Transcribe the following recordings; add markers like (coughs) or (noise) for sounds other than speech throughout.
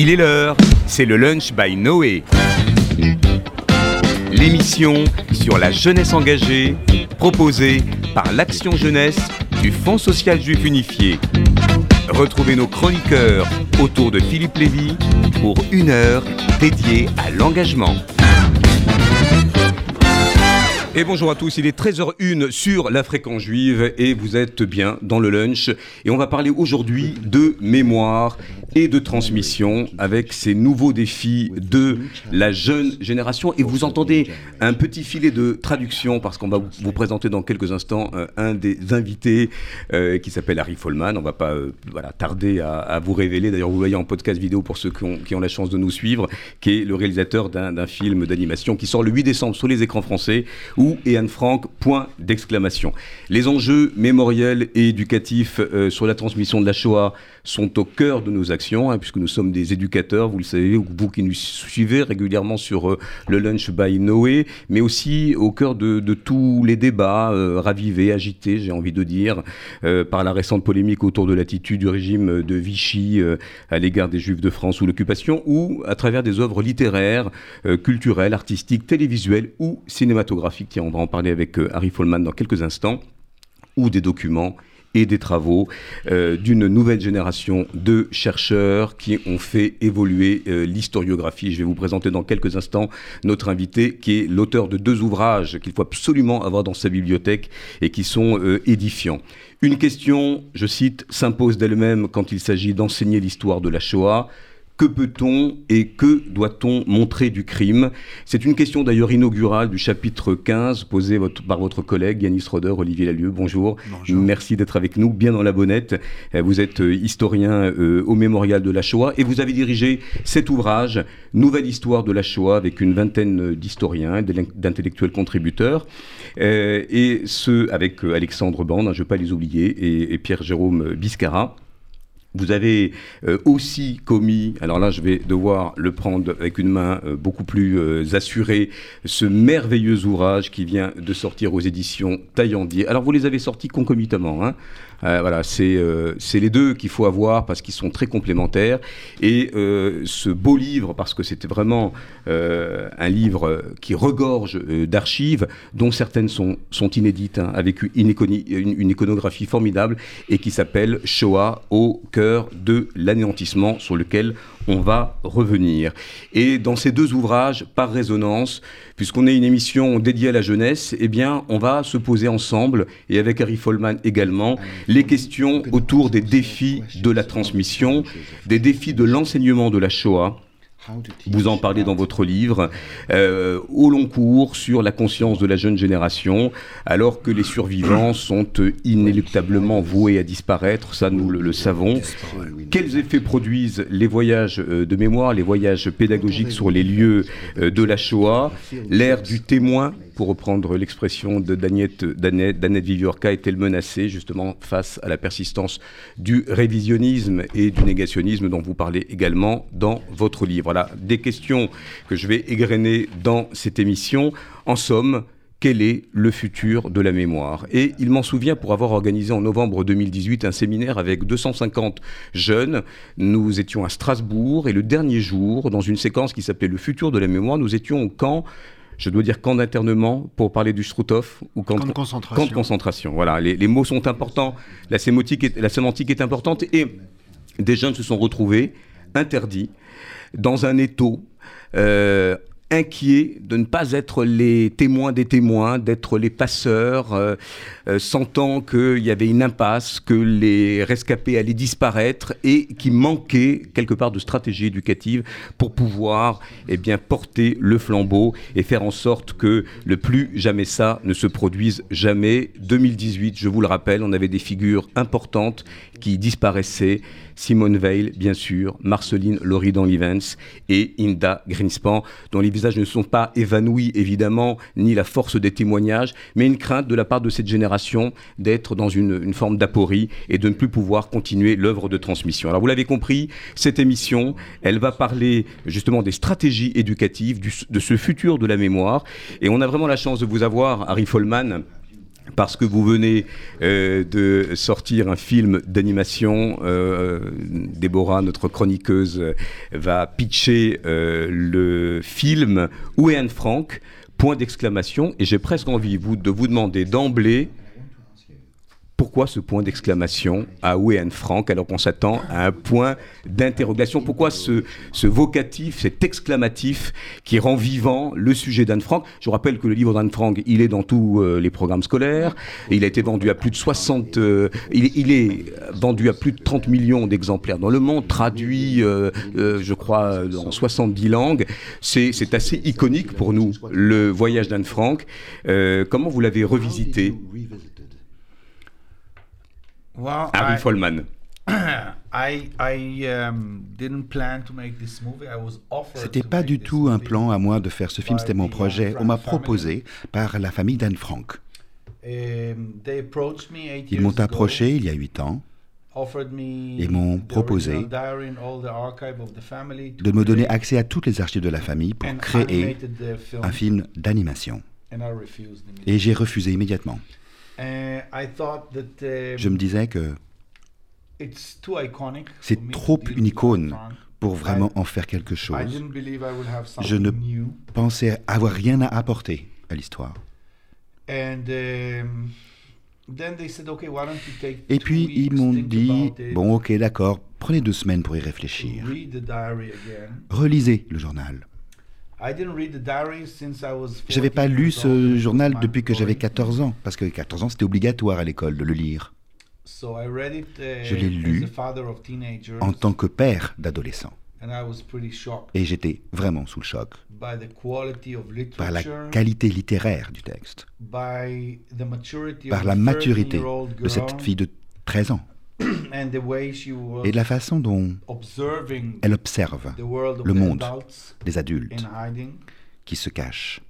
Il est l'heure, c'est le lunch by Noé. L'émission sur la jeunesse engagée, proposée par l'Action Jeunesse du Fonds social juif unifié. Retrouvez nos chroniqueurs autour de Philippe Lévy pour une heure dédiée à l'engagement. Et bonjour à tous, il est 13h01 sur la fréquence juive et vous êtes bien dans le lunch. Et on va parler aujourd'hui de mémoire et de transmission avec ces nouveaux défis de la jeune génération. Et vous entendez un petit filet de traduction parce qu'on va vous présenter dans quelques instants euh, un des invités euh, qui s'appelle Harry Folman. On va pas euh, voilà, tarder à, vous révéler. D'ailleurs, vous voyez en podcast vidéo pour ceux qui ont, la chance de nous suivre, qui est le réalisateur d'un film d'animation qui sort le 8 décembre sur les écrans français ou et Anne Frank, point d'exclamation. Les enjeux mémoriels et éducatifs sur la transmission de la Shoah sont au cœur de nos actions, hein, puisque nous sommes des éducateurs, vous le savez, vous qui nous suivez régulièrement sur euh, le Lunch by Noé, mais aussi au cœur de, tous les débats euh, ravivés, agités, j'ai envie de dire, euh, par la récente polémique autour de l'attitude du régime de Vichy à l'égard des Juifs de France ou l'occupation, ou à travers des œuvres littéraires, culturelles, artistiques, télévisuelles ou cinématographiques. Tiens, on va en parler avec Harry Folman dans quelques instants, ou des documents des travaux euh, d'une nouvelle génération de chercheurs qui ont fait évoluer euh, l'historiographie. Je vais vous présenter dans quelques instants notre invité qui est l'auteur de deux ouvrages qu'il faut absolument avoir dans sa bibliothèque et qui sont euh, édifiants. Une question, je cite, s'impose d'elle-même quand il s'agit d'enseigner l'histoire de la Shoah que peut-on et que doit-on montrer du crime? C'est une question d'ailleurs inaugurale du chapitre 15 posée par votre collègue Yanis Roder, Olivier Lalieu. Bonjour. Merci d'être avec nous, bien dans la bonnette. Euh, vous êtes euh, historien euh, au Mémorial de la Shoah et vous avez dirigé cet ouvrage, Nouvelle histoire de la Shoah, avec une vingtaine d'historiens, d'intellectuels contributeurs. et ce, avec Alexandre Bande, hein, je ne vais pas les oublier, et Pierre-Jérôme Biscara. Vous avez euh, aussi commis, alors là je vais devoir le prendre avec une main euh, beaucoup plus euh, assurée, ce merveilleux ouvrage qui vient de sortir aux éditions Taillandier. Alors vous les avez sortis concomitamment, hein voilà, euh, c'est les deux qu'il faut avoir parce qu'ils sont très complémentaires. Et euh, ce beau livre, parce que c'était vraiment un livre qui regorge d'archives, dont certaines sont, sont inédites, hein, avec une, une, iconographie formidable, et qui s'appelle Shoah au cœur de l'anéantissement, sur lequel on va revenir. Et dans ces deux ouvrages, par résonance, puisqu'on est une émission dédiée à la jeunesse, eh bien, on va se poser ensemble, et avec Harry Folman également, les questions autour des défis de la transmission, des défis de l'enseignement de la Shoah, vous en parlez dans votre livre, euh, au long cours sur la conscience de la jeune génération, alors que les survivants (coughs) sont inéluctablement voués à disparaître, ça nous le, savons. Quels effets produisent les voyages euh, de mémoire, les voyages pédagogiques sur les lieux euh, de la Shoah L'ère du témoin pour reprendre l'expression de Danette, Danette, est-elle menacée justement face à la persistance du révisionnisme et du négationnisme dont vous parlez également dans votre livre Voilà des questions que je vais égrener dans cette émission. En somme, quel est le futur de la mémoire? Et il m'en souvient pour avoir organisé en novembre 2018 un séminaire avec 250 jeunes. Nous étions à Strasbourg et le dernier jour, dans une séquence qui s'appelait Le futur de la mémoire, nous étions au camp je dois dire camp d'internement pour parler du Struthof ou camp, de concentration. Camp de concentration. Voilà, les, mots sont importants, la sémantique, est, la sémantique est importante et des jeunes se sont retrouvés interdits dans un étau euh, inquiets de ne pas être les témoins des témoins, d'être les passeurs, euh, euh, sentant qu'il y avait une impasse, que les rescapés allaient disparaître et qui manquait quelque part de stratégie éducative pour pouvoir eh bien, porter le flambeau et faire en sorte que le plus jamais ça ne se produise jamais. 2018, je vous le rappelle, on avait des figures importantes qui disparaissaient. Simone Veil, bien sûr, Marceline Loridan Livens et Inda Greenspan, dont les visages ne sont pas évanouis, évidemment, ni la force des témoignages, mais une crainte de la part de cette génération d'être dans une, forme d'aporie et de ne plus pouvoir continuer l'œuvre de transmission. Alors vous l'avez compris, cette émission, elle va parler justement des stratégies éducatives, de ce futur de la mémoire, et on a vraiment la chance de vous avoir, Harry Folman, parce que vous venez euh, de sortir un film d'animation. Euh, Déborah, notre chroniqueuse, va pitcher euh, le film Où est Anne Frank? Point d'exclamation. Et j'ai presque envie de vous demander d'emblée pourquoi ce point d'exclamation à Anne Frank alors qu'on s'attend à un point d'interrogation? Pourquoi ce, ce, vocatif, cet exclamatif qui rend vivant le sujet d'Anne Frank? Je rappelle que le livre d'Anne Frank, il est dans tous euh, les programmes scolaires. Il a été vendu à plus de 60... Euh, il, est vendu à plus de 30 millions d'exemplaires dans le monde, traduit, euh, je crois, en 70 langues. C'est assez iconique pour nous, le voyage d'Anne Frank. Comment vous l'avez revisité? Well, Harry I, Folman. (coughs) I, I, um, didn't plan to make this movie. I was offered C'était to pas make du this tout un plan à moi de faire ce film, c'était mon projet. On m'a proposé par la famille d'Anne Frank. Um, they approached me eight Ils years m'ont ago, approché il y a huit ans offered me et m'ont proposé original diary and all the archive of the family to de me donner create accès à toutes les archives de la famille pour an créer uh, un film d'animation. and I refused Et j'ai refusé immédiatement. Um, Je me disais que c'est trop une icône pour vraiment en faire quelque chose. Je ne pensais avoir rien à apporter à l'histoire. Um, Et puis ils m'ont dit, bon ok d'accord, prenez deux semaines pour y réfléchir. Relisez le journal. J'avais 14 pas lu ce journal depuis que j'avais mandatory. 14 ans, parce que 14 ans c'était obligatoire à l'école de le lire, uh, Je l'ai lu en tant que père d'adolescent. Et j'étais vraiment sous le choc par la qualité littéraire du texte, par la maturité 13-year-old de cette fille de 13 ans, (clears throat) et de la façon dont elle observe le monde des adultes qui se cachent.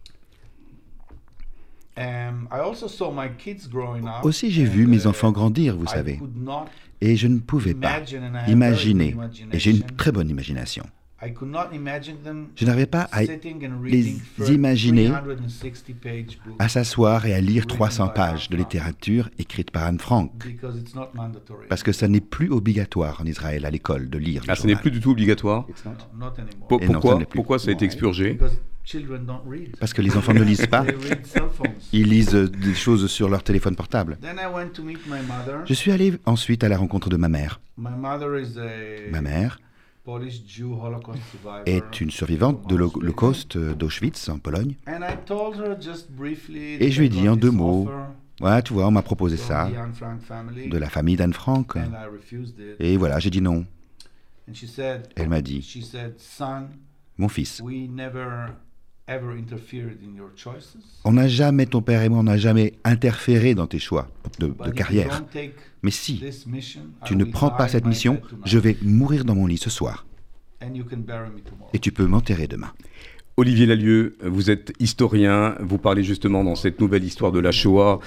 Um, Aussi j'ai vu mes uh, enfants grandir, vous savez, et je ne pouvais pas imaginer, et j'ai une très bonne imagination, I could not imagine them je n'arrivais pas à, les imaginer 360 page books à s'asseoir et à lire Written 300 by pages de Anne Frank. littérature écrite par Anne Frank. because it's not mandatory. Parce que ça n'est plus obligatoire en Israël à l'école de lire. le Ah, ce n'est plus du tout obligatoire. Non, ça pourquoi. Pourquoi ça a été expurgé Because children don't read. Parce que les enfants ne lisent pas. (laughs) They read cell phones. Ils lisent euh, des choses sur leur téléphone portable. Then I went to meet my mother. Je suis allé ensuite à la rencontre de ma mère. My mother is a Ma mère Est une survivante de l'Ho- l'Holocauste d'Auschwitz en Pologne. And I told her just briefly Et je lui ai dit en deux mots, Ouais, tu vois, on m'a proposé ça, de la famille d'Anne Frank. and I refused it. Et voilà, j'ai dit non. And she said, Elle m'a dit, mon fils, on n'a jamais, ton père et moi, on n'a jamais interféré dans tes choix de, carrière. Mais si tu ne prends pas cette mission, je vais mourir dans mon lit ce soir. Et tu peux m'enterrer demain. Olivier Lalieu, vous êtes historien, vous parlez justement dans cette nouvelle histoire de la Shoah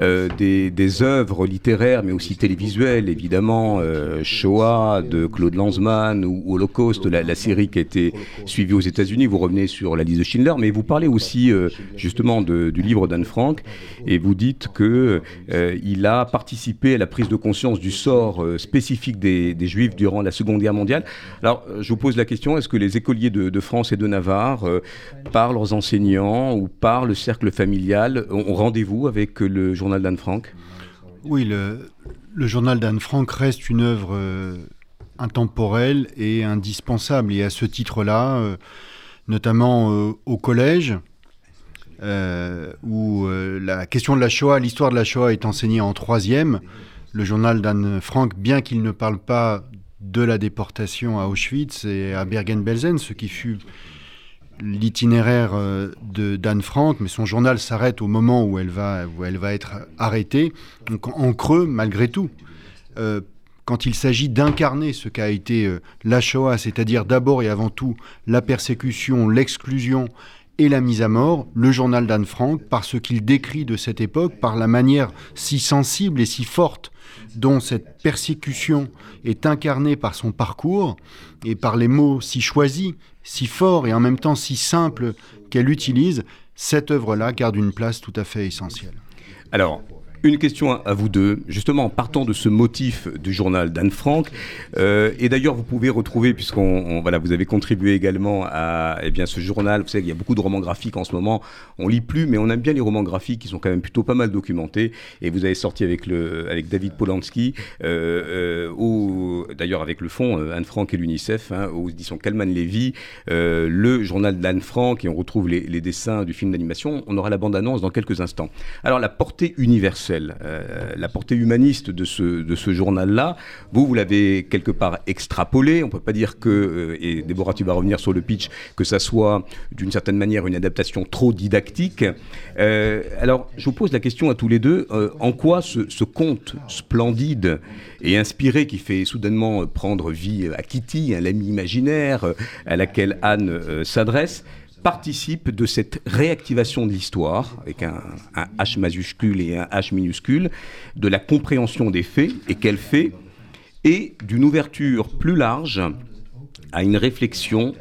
euh, des, œuvres littéraires, mais aussi télévisuelles, évidemment, euh, Shoah de Claude Lanzmann ou Holocauste, la, série qui a été suivie aux États-Unis. Vous revenez sur la liste de Schindler, mais vous parlez aussi euh, justement du livre d'Anne Frank, et vous dites que euh, il a participé à la prise de conscience du sort spécifique des, Juifs durant la Seconde Guerre mondiale. Alors, je vous pose la question est-ce que les écoliers de France et de Navarre euh, par leurs enseignants ou par le cercle familial, ont rendez-vous avec le journal d'Anne Frank? Oui, le, journal d'Anne Frank reste une œuvre euh, intemporelle et indispensable. Et à ce titre-là, euh, notamment au collège, où la question de la Shoah, l'histoire de la Shoah est enseignée en troisième, le journal d'Anne Frank, bien qu'il ne parle pas de la déportation à Auschwitz et à Bergen-Belsen, ce qui fut l'itinéraire euh, de d'Anne Frank, mais son journal s'arrête au moment où elle va, être arrêtée. Donc en, en creux, malgré tout, euh, quand il s'agit d'incarner ce qu'a été euh, la Shoah, c'est-à-dire d'abord et avant tout la persécution, l'exclusion et la mise à mort, le journal d'Anne Frank, par ce qu'il décrit de cette époque, par la manière si sensible et si forte dont cette persécution est incarnée par son parcours et par les mots si choisis, si forts et en même temps si simples qu'elle utilise, cette œuvre-là garde une place tout à fait essentielle. Une question à vous deux, justement en partant de ce motif du journal d'Anne Frank. Euh, et d'ailleurs, vous pouvez retrouver, puisqu'on voilà, vous avez contribué également à eh bien, ce journal. Vous savez qu'il y a beaucoup de romans graphiques en ce moment. On lit plus, mais on aime bien les romans graphiques qui sont quand même plutôt pas mal documentés. Et vous avez sorti avec, le, avec David Polanski, euh, euh d'ailleurs avec le fond euh, Anne Frank et l'UNICEF, hein, aux éditions Kalman Levy, le journal d'Anne Frank, et on retrouve les, les dessins du film d'animation. On aura la bande-annonce dans quelques instants. Alors, la portée universelle euh, la portée humaniste de ce, de ce journal-là, vous, vous l'avez quelque part extrapolé. On ne peut pas dire que, euh, et Déborah, tu vas revenir sur le pitch, que ça soit d'une certaine manière une adaptation trop didactique. Euh, alors, je vous pose la question à tous les deux. en quoi ce, conte splendide et inspiré qui fait soudainement prendre vie à Kitty, un l'ami imaginaire à laquelle Anne s'adresse, participe de cette réactivation de l'histoire, avec un, H majuscule et un H minuscule, de la compréhension des faits et quels faits, et d'une ouverture plus large à une réflexion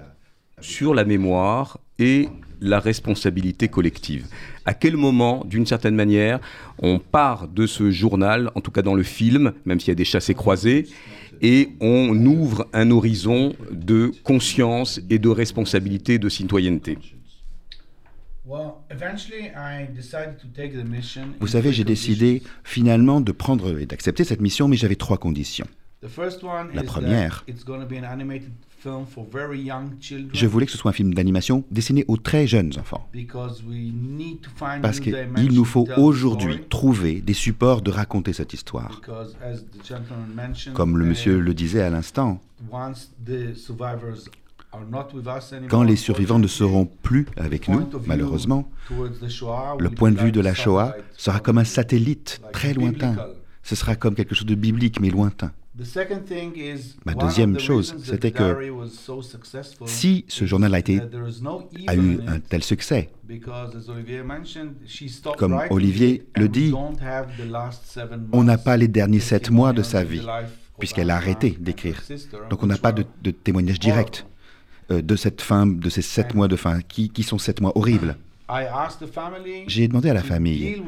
sur la mémoire et la responsabilité collective. À quel moment, d'une certaine manière, on part de ce journal, en tout cas dans le film, même s'il y a des chassés croisés, et on ouvre un horizon de conscience et de responsabilité de citoyenneté. Vous savez, j'ai décidé finalement de prendre et d'accepter cette mission, mais j'avais trois conditions. La première, je voulais que ce soit un film d'animation destiné aux très jeunes enfants. Parce qu'il nous faut aujourd'hui trouver des supports de raconter cette histoire. Comme le monsieur le disait à l'instant, quand les survivants ne seront plus avec nous, malheureusement, le point de vue de la Shoah sera comme un satellite très lointain. Ce sera comme quelque chose de biblique mais lointain. Ma deuxième chose, c'était que si ce journal a, été, a eu un tel succès, comme Olivier le dit, on n'a pas les derniers sept mois de sa vie, puisqu'elle a arrêté d'écrire. Donc on n'a pas de, témoignage direct euh, de cette fin, de ces sept mois de fin, qui, qui sont sept mois horribles. (coughs) J'ai demandé à la famille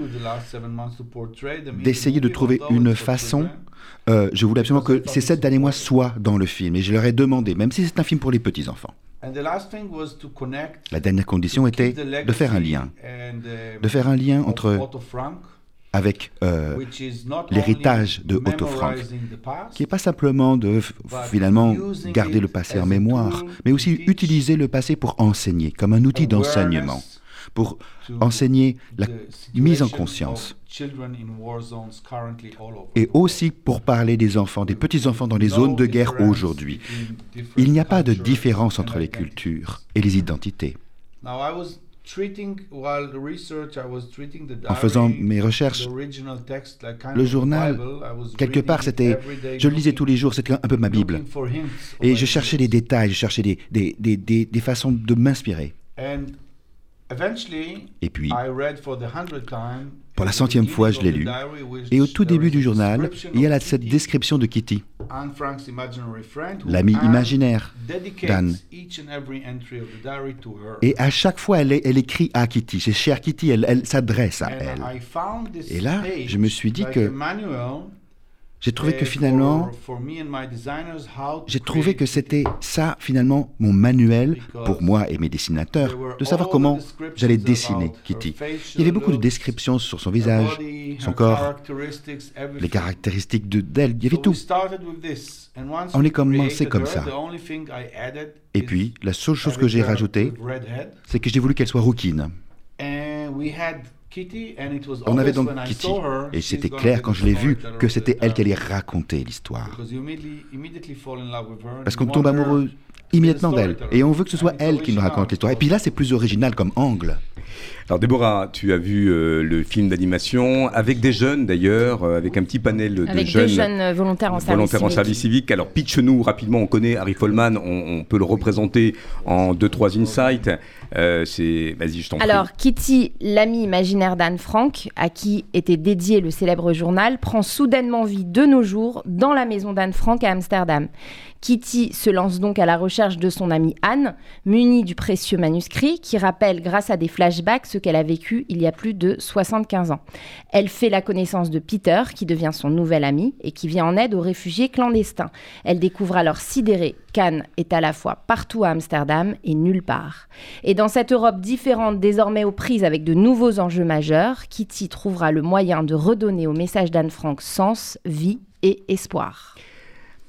d'essayer de trouver une façon. Euh, je voulais absolument que ces sept derniers mois soient dans le film. Et je leur ai demandé, même si c'est un film pour les petits-enfants. La dernière condition était de faire un lien. De faire un lien entre avec euh, l'héritage de Otto Frank, qui n'est pas simplement de finalement garder le passé en mémoire, mais aussi utiliser le passé pour enseigner, comme un outil d'enseignement pour enseigner la mise en conscience et aussi pour parler des enfants, des petits-enfants dans les zones de guerre aujourd'hui. Il n'y a pas de différence entre les cultures et les identités. En faisant mes recherches, le journal, quelque part, c'était, je le lisais tous les jours, c'était un peu ma Bible. Et je cherchais des détails, je cherchais des, des, des, des façons de m'inspirer. Et puis, pour la centième fois, je l'ai lu. Et au tout début du journal, il y a cette description de Kitty, l'ami imaginaire d'Anne. Et à chaque fois, elle, elle écrit à Kitty. C'est cher Kitty, elle, elle s'adresse à elle. Et là, je me suis dit que j'ai trouvé que finalement, j'ai trouvé que c'était ça finalement mon manuel pour moi et mes dessinateurs de savoir comment j'allais dessiner Kitty. Il y avait beaucoup de descriptions sur son visage, son corps, les caractéristiques d'elle, il y avait tout. On est commencé comme ça. Et puis, la seule chose que j'ai rajoutée, c'est que j'ai voulu qu'elle soit rouquine. On avait donc Kitty, et c'était clair quand je l'ai vue que c'était elle qui allait raconter l'histoire. Parce qu'on tombe amoureux immédiatement d'elle, et on veut que ce soit elle qui nous raconte l'histoire. Et puis là, c'est plus original comme angle. Alors Déborah, tu as vu euh, le film d'animation avec des jeunes d'ailleurs, euh, avec un petit panel de avec jeunes, jeunes volontaires en service civique. en service civique. Alors pitch-nous rapidement, on connaît Harry Folman, on, peut le représenter en deux trois insights. Euh, vas-y, je t'en prie. Alors Kitty, l'ami imaginaire d'Anne Frank, à qui était dédié le célèbre journal, prend soudainement vie de nos jours dans la maison d'Anne Frank à Amsterdam. Kitty se lance donc à la recherche de son amie Anne, munie du précieux manuscrit qui rappelle grâce à des flashbacks ce qu'elle a vécu il y a plus de 75 ans. Elle fait la connaissance de Peter, qui devient son nouvel ami et qui vient en aide aux réfugiés clandestins. Elle découvre alors sidérée qu'Anne est à la fois partout à Amsterdam et nulle part. Et dans cette Europe différente, désormais aux prises avec de nouveaux enjeux majeurs, Kitty trouvera le moyen de redonner au message d'Anne Frank sens, vie et espoir.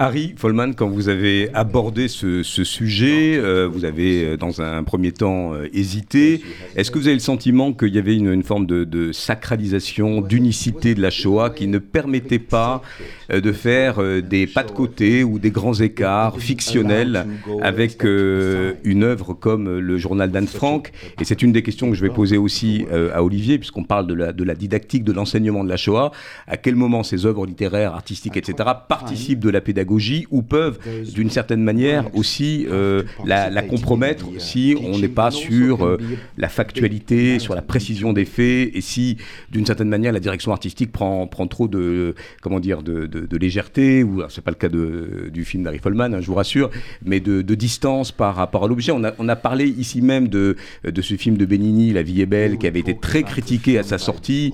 Harry Folman, quand vous avez abordé ce, sujet, euh, vous avez euh, dans un premier temps euh, hésité. Est-ce que vous avez le sentiment qu'il y avait une, forme de, sacralisation, d'unicité de la Shoah qui ne permettait pas de faire des pas de côté ou des grands écarts fictionnels avec une œuvre comme le journal d'Anne Frank? Et c'est une des questions que je vais poser aussi à Olivier, puisqu'on parle de la, de la didactique, de l'enseignement de la Shoah. À quel moment ces œuvres littéraires, artistiques, etc., participent de la pédagogie ou peuvent d'une certaine manière aussi euh, la, compromettre si on n'est pas sur euh, la factualité, sur la précision des faits et si d'une certaine manière la direction artistique prend, prend trop de comment dire de, de, légèreté ou c'est pas le cas de, du film d'Harry Folman, hein, je vous rassure, mais de, distance par rapport à l'objet. On a, on a parlé ici même de, de ce film de Benigni, La vie est belle, qui avait été très critiqué à sa sortie,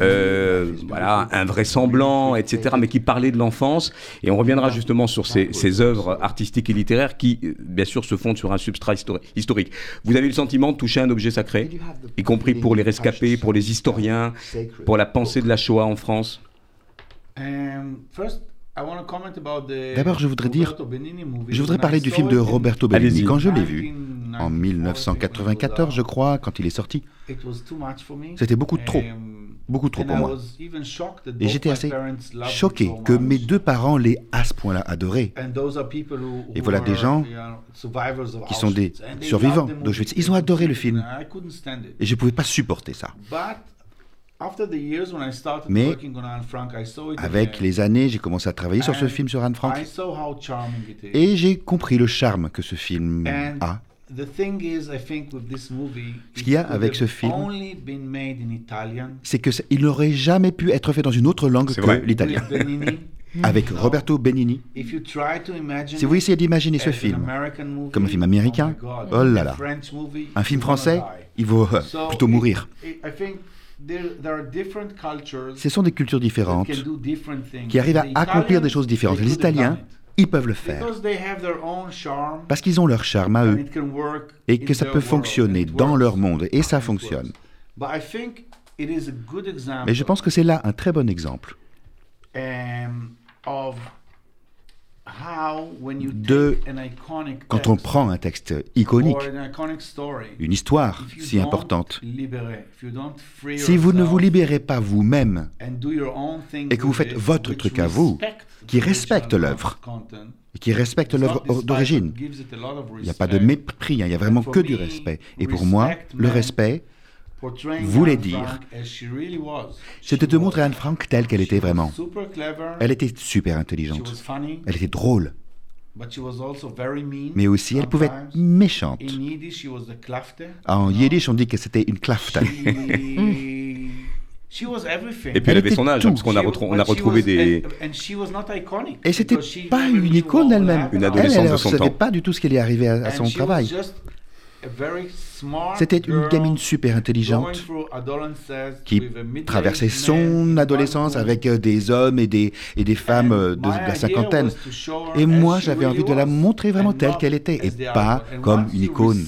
euh, voilà, invraisemblant, etc., mais qui parlait de l'enfance et on reviendra justement sur ces, ces, œuvres artistiques et littéraires qui, euh, bien sûr, se fondent sur un substrat historique. Vous avez le sentiment de toucher un objet sacré, y compris pour les rescapés, pour les historiens, pour la pensée de la Shoah en France? Um, D'abord, je voudrais dire, je voudrais parler du film de Roberto Benigni. Quand je l'ai vu, en 1994, je crois, quand il est sorti, c'était beaucoup trop. Beaucoup trop pour moi. Et j'étais assez choqué que mes deux parents l'aient à ce point-là adoré. Et voilà des gens qui sont des survivants d'Auschwitz. Ils ont adoré le film. Et je ne pouvais pas supporter ça. Mais avec les années, j'ai commencé à travailler sur ce film sur Anne Frank. Et j'ai compris le charme que ce film a. Ce qu'il y a avec ce film, c'est qu'il n'aurait jamais pu être fait dans une autre langue que l'italien. (laughs) avec Roberto Benigni. Si vous essayez d'imaginer ce film comme un film américain, oh, oh là là, un film français, il vaut euh, plutôt mourir. Ce sont des cultures différentes qui arrivent à accomplir des choses différentes. Les Italiens ils peuvent le faire. Parce qu'ils ont leur charme à eux et que ça peut fonctionner dans leur monde et ça fonctionne. Mais je pense que c'est là un très bon exemple um, de quand on prend un texte iconique, une histoire si importante, si vous ne vous libérez pas vous-même et que vous faites votre truc à vous, qui respecte l'œuvre, qui respecte l'œuvre d'origine, il n'y a pas de mépris, hein, il n'y a vraiment que du respect. Et pour moi, le respect, voulait dire, c'était de montrer Anne Frank telle qu'elle était vraiment. Elle était super intelligente, elle était drôle, mais aussi elle pouvait être méchante. En yiddish, on dit que c'était une klafte. (laughs) Et puis elle, avait son âge, hein, parce qu'on a, on a retrouvé des. Et c'était pas une icône elle-même. Une adolescente elle, de son temps. pas du tout ce qui allait arriver à, à son travail. C'était une gamine super intelligente qui traversait son adolescence avec euh, des hommes et des, et des femmes euh, de, la cinquantaine. Et moi, j'avais envie de la montrer vraiment telle qu'elle était et pas comme une icône.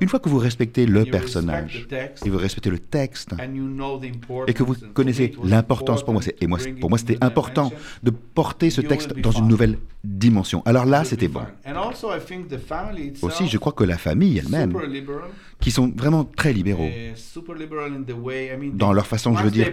Une fois que vous respectez le personnage et vous respectez le texte et que vous connaissez l'importance pour moi, et moi, pour moi c'était important de porter ce texte dans une nouvelle dimension. Alors là, c'était bon. Aussi, je crois que la famille elle-même qui sont vraiment très libéraux dans leur façon, je veux dire.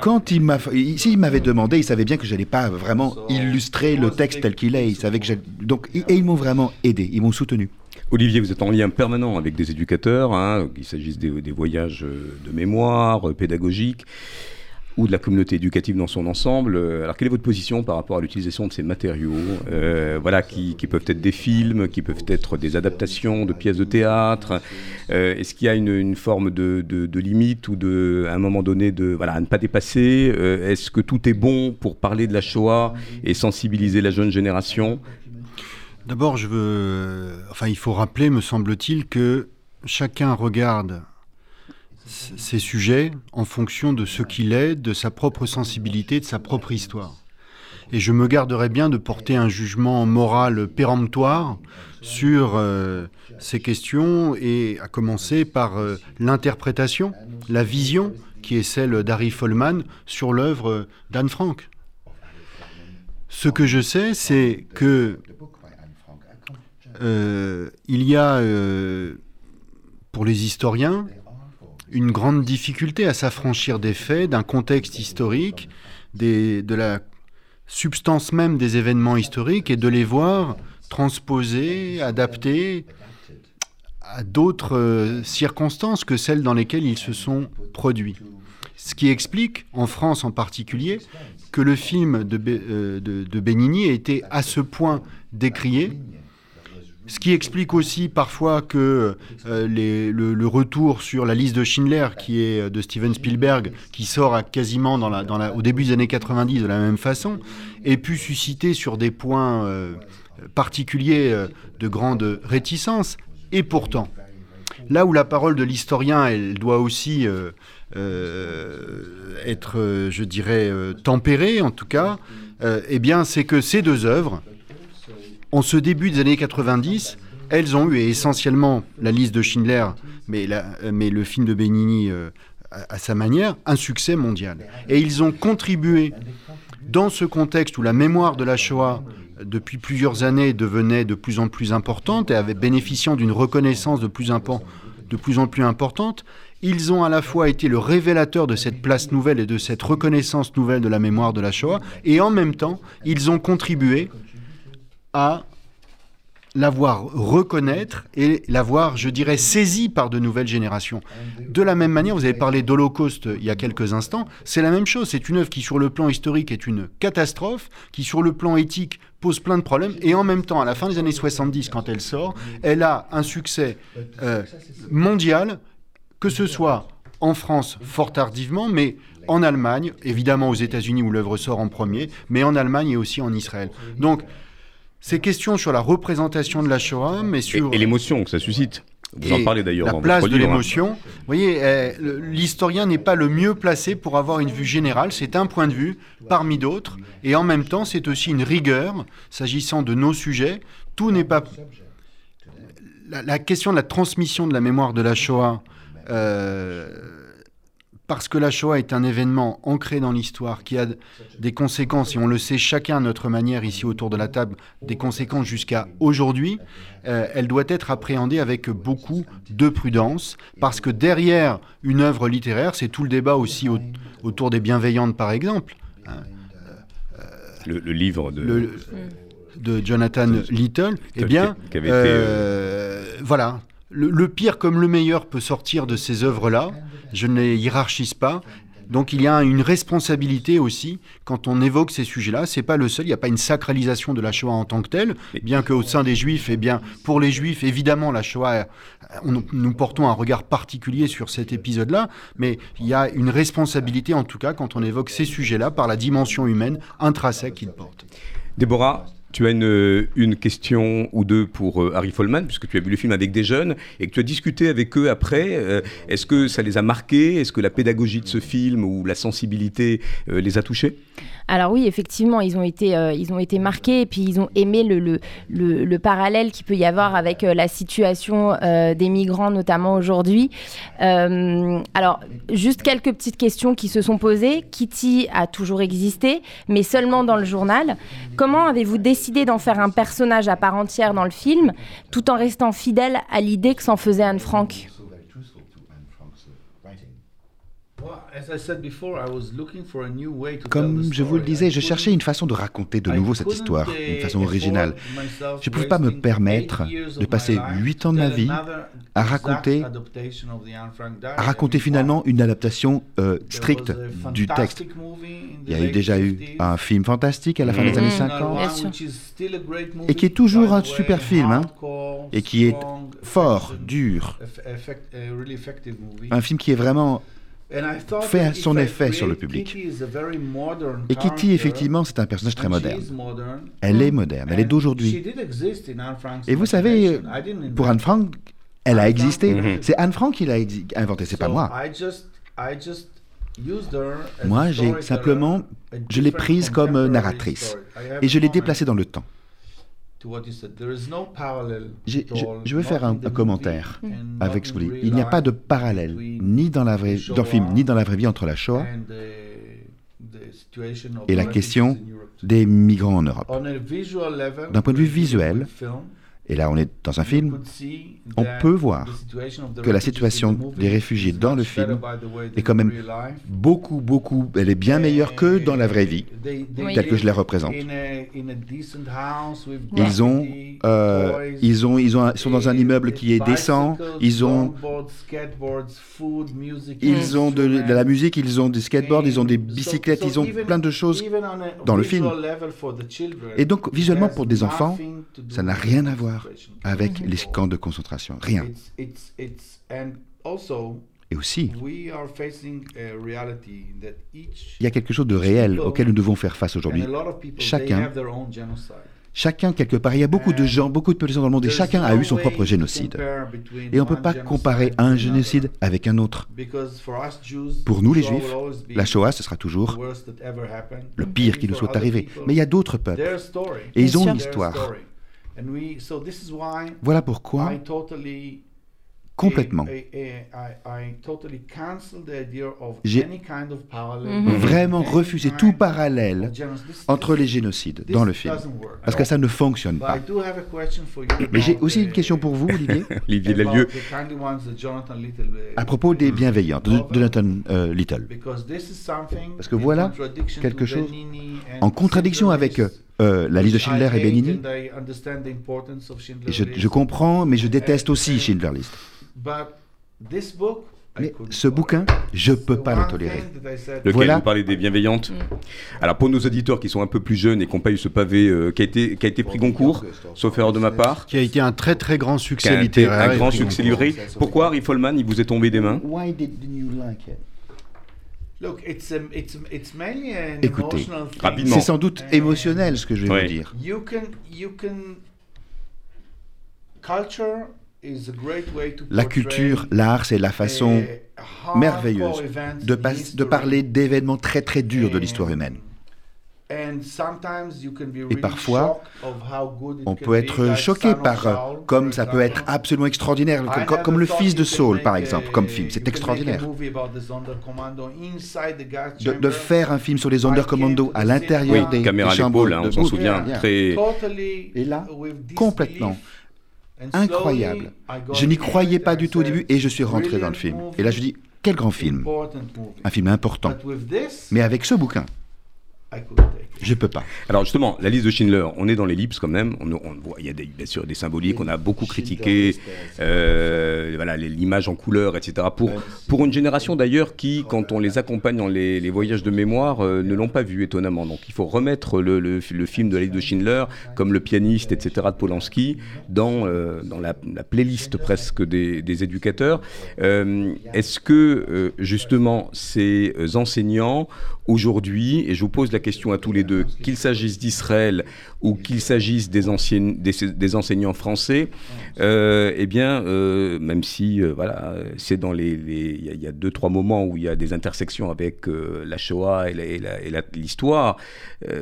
Quand, il m'a, s'il m'avait demandé, ils savaient bien que je n'allais pas vraiment illustrer le texte tel qu'il est. Ils savaient que donc et ils m'ont vraiment aidé, ils m'ont soutenu. Olivier, vous êtes en lien permanent avec des éducateurs, hein, qu'il s'agisse des, des, voyages de mémoire, pédagogiques ou de la communauté éducative dans son ensemble. Euh, alors, quelle est votre position par rapport à l'utilisation de ces matériaux, euh, voilà, qui, peuvent être des films, qui peuvent être des adaptations de pièces de théâtre. Euh, Est-ce qu'il y a une, forme de, limite ou de, à un moment donné, de voilà, à ne pas dépasser? Est-ce que tout est bon pour parler de la Shoah et sensibiliser la jeune génération? D'abord, je veux, enfin, il faut rappeler, me semble-t-il, que chacun regarde ces sujets en fonction de ce qu'il est, de sa propre sensibilité, de sa propre histoire. Et je me garderai bien de porter un jugement moral péremptoire sur euh, ces questions, et à commencer par euh, l'interprétation, la vision qui est celle d'Harry Folman sur l'œuvre d'Anne Frank. Ce que je sais, c'est que euh, il y a, pour les historiens, une grande difficulté à s'affranchir des faits, d'un contexte historique, de la substance même des événements historiques et de les voir transposés, adaptés à d'autres euh, circonstances que celles dans lesquelles ils se sont produits. Ce qui explique, en France en particulier, que le film de, euh, de Benigni a été à ce point décrié ce qui explique aussi parfois que euh, le, retour sur la liste de Schindler, qui est euh, de Steven Spielberg, qui sort quasiment au début des années 90 de la même façon, ait pu susciter sur des points euh, particuliers de grande réticence. Et pourtant, là où la parole de l'historien, doit aussi être, je dirais, tempérée, en tout cas, eh bien, c'est que ces deux œuvres, en ce début des années 90, elles ont eu, et essentiellement la liste de Schindler, mais, le film de Benigni euh, à, sa manière, un succès mondial. Et ils ont contribué, dans ce contexte où la mémoire de la Shoah, depuis plusieurs années, devenait de plus en plus importante et avait bénéficiant d'une reconnaissance de plus, de plus en plus importante, ils ont à la fois été le révélateur de cette place nouvelle et de cette reconnaissance nouvelle de la mémoire de la Shoah, et en même temps, ils ont contribué à l'avoir reconnaître et l'avoir, je dirais, saisi par de nouvelles générations. De la même manière, vous avez parlé d'Holocauste il y a quelques instants, c'est la même chose. C'est une œuvre qui, sur le plan historique, est une catastrophe, qui, sur le plan éthique, pose plein de problèmes, et en même temps, à la fin des années 70, quand elle sort, elle a un succès euh, mondial, que ce soit en France fort tardivement, mais en Allemagne, évidemment aux États-Unis où l'œuvre sort en premier, mais en Allemagne et aussi en Israël. Donc, ces questions sur la représentation de la Shoah, mais sur... Et, l'émotion que ça suscite. Vous en parlez d'ailleurs. La place de hein. l'émotion. Vous voyez, eh, l'historien n'est pas le mieux placé pour avoir une vue générale. C'est un point de vue parmi d'autres. Et en même temps, c'est aussi une rigueur s'agissant de nos sujets. Tout n'est pas. La, question de la transmission de la mémoire de la Shoah. Euh, parce que la Shoah est un événement ancré dans l'histoire qui a des conséquences, et on le sait chacun à notre manière ici autour de la table, des conséquences jusqu'à aujourd'hui, euh, elle doit être appréhendée avec beaucoup de prudence, parce que derrière une œuvre littéraire, c'est tout le débat aussi autour des bienveillantes par exemple. Le, livre de... de Jonathan Little, eh bien, euh, euh, voilà, le, pire comme le meilleur peut sortir de ces œuvres-là. Je ne les hiérarchise pas. Donc il y a une responsabilité aussi quand on évoque ces sujets-là. C'est pas le seul. Il n'y a pas une sacralisation de la Shoah en tant que telle, bien qu'au sein des Juifs, eh bien pour les Juifs, évidemment, la Shoah, nous portons un regard particulier sur cet épisode-là, mais il y a une responsabilité en tout cas quand on évoque ces sujets-là par la dimension humaine intrinsèque qu'ils portent. Déborah, tu as une, une, question ou deux pour euh, Harry Folman, puisque tu as vu le film avec des jeunes et que tu as discuté avec eux après. Euh, est-ce que ça les a marqués? Est-ce que la pédagogie de ce film ou la sensibilité euh, les a touchés? Alors oui, effectivement, ils ont été, euh, ils ont été marqués et puis ils ont aimé le, parallèle qu'il peut y avoir avec euh, la situation euh, des migrants, notamment aujourd'hui. alors, juste quelques petites questions qui se sont posées. Kitty a toujours existé, mais seulement dans le journal. Comment avez-vous décidé d'en faire un personnage à part entière dans le film, tout en restant fidèle à l'idée que s'en faisait Anne Frank? Comme je vous le disais, je cherchais une façon de raconter de nouveau cette histoire, une façon originale. Je ne pouvais pas me permettre de passer huit ans de ma vie à raconter, à raconter finalement une adaptation euh, stricte du texte. Il y a eu déjà eu un film fantastique à la fin des années 50, et qui est toujours un super film, hein, et qui est fort, dur. Un film qui est vraiment fait son effet sur le public. Et Kitty, effectivement, c'est un personnage très moderne. Elle est moderne, elle est d'aujourd'hui. Et vous savez, pour Anne Frank, Elle a existé. Mm-hmm. C'est Anne Frank qui l'a inventé, c'est pas moi. Moi, j'ai simplement, je l'ai prise comme narratrice et je l'ai déplacée dans le temps. Je, veux faire un, commentaire avec ce que vous dites. Il n'y a pas de parallèle, ni dans, la vraie, dans le film, ni dans la vraie vie entre la Shoah et la question des migrants en Europe. D'un point de vue visuel, et là, on est dans un film. On peut voir que la situation des réfugiés dans le film est quand même beaucoup, beaucoup, elle est bien meilleure que dans la vraie vie, telle que je la représente. Ils ont, euh, ils ont, ils ont, sont dans un immeuble qui est décent. Ils ont, ils ont de, de la musique, ils ont des skateboards, ils ont des bicyclettes, ils ont plein de choses dans le film. Et donc, visuellement, pour des enfants, ça n'a rien à voir avec les camps de concentration. Rien. Et aussi, il y a quelque chose de réel auquel nous devons faire face aujourd'hui. Chacun, chacun quelque part, il y a beaucoup de gens, beaucoup de populations dans le monde, et chacun a eu son propre génocide. Et on ne peut pas comparer un génocide avec un autre. Pour nous, les Juifs, la Shoah, ce sera toujours le pire qui nous soit arrivé. Mais il y a d'autres peuples, et ils ont une histoire. Voilà pourquoi complètement. J'ai mhm. vraiment refusé tout parallèle entre les génocides dans le film, parce que ça ne fonctionne pas. Mais j'ai aussi une question pour vous, Olivier. (laughs) Olivier Lalieu. À propos des bienveillants de Jonathan euh, Little. Parce que voilà quelque chose en contradiction avec euh, la liste de Schindler et Benigni. je, je, comprends, mais je déteste aussi Schindler List. Mais ce bouquin, je ne peux pas le tolérer. Lequel vous parlez des bienveillantes mm. Alors pour nos auditeurs qui sont un peu plus jeunes et qui n'ont pas eu ce pavé euh, qui, a été, qui a été pris Goncourt, sauf erreur de ma part. Qui a été un très très grand succès littéraire. Un grand succès livré. Pourquoi Harry il vous est tombé des mains Écoutez, c'est sans doute émotionnel ce que je vais vous dire. La culture, l'art, c'est la façon merveilleuse de, de parler d'événements très très durs de l'histoire humaine. Et parfois, on peut être choqué par, comme ça peut être absolument extraordinaire, comme, le fils de Saul, par exemple, comme film. C'est extraordinaire. De, faire un film sur les Sonderkommando à l'intérieur des, caméras des chambres hein, on s'en souvient, très... Et là, complètement incroyable. Je n'y croyais pas du tout au début et je suis rentré dans le film. Et là, je dis, quel grand film. Un film important. Mais avec ce bouquin, je peux pas. Alors justement, la liste de Schindler, on est dans l'ellipse quand même. On, voit, il y a des, bien sûr des symboliques, on a beaucoup critiqué, euh, voilà, l'image en couleur, etc. Pour, pour une génération d'ailleurs qui, quand on les accompagne dans les, voyages de mémoire, euh, ne l'ont pas vu étonnamment. Donc il faut remettre le, le, film de la liste de Schindler, comme le pianiste, etc. de Polanski, dans, euh, dans la, playlist presque des, des éducateurs. Est-ce que justement ces enseignants aujourd'hui, et je vous pose la question à tous les deux, qu'il s'agisse d'Israël ou qu'il s'agisse des, des, enseignants français, euh, eh bien, euh, même si euh, voilà, c'est dans les, il y, a deux trois moments où il y a des intersections avec la Shoah et l'histoire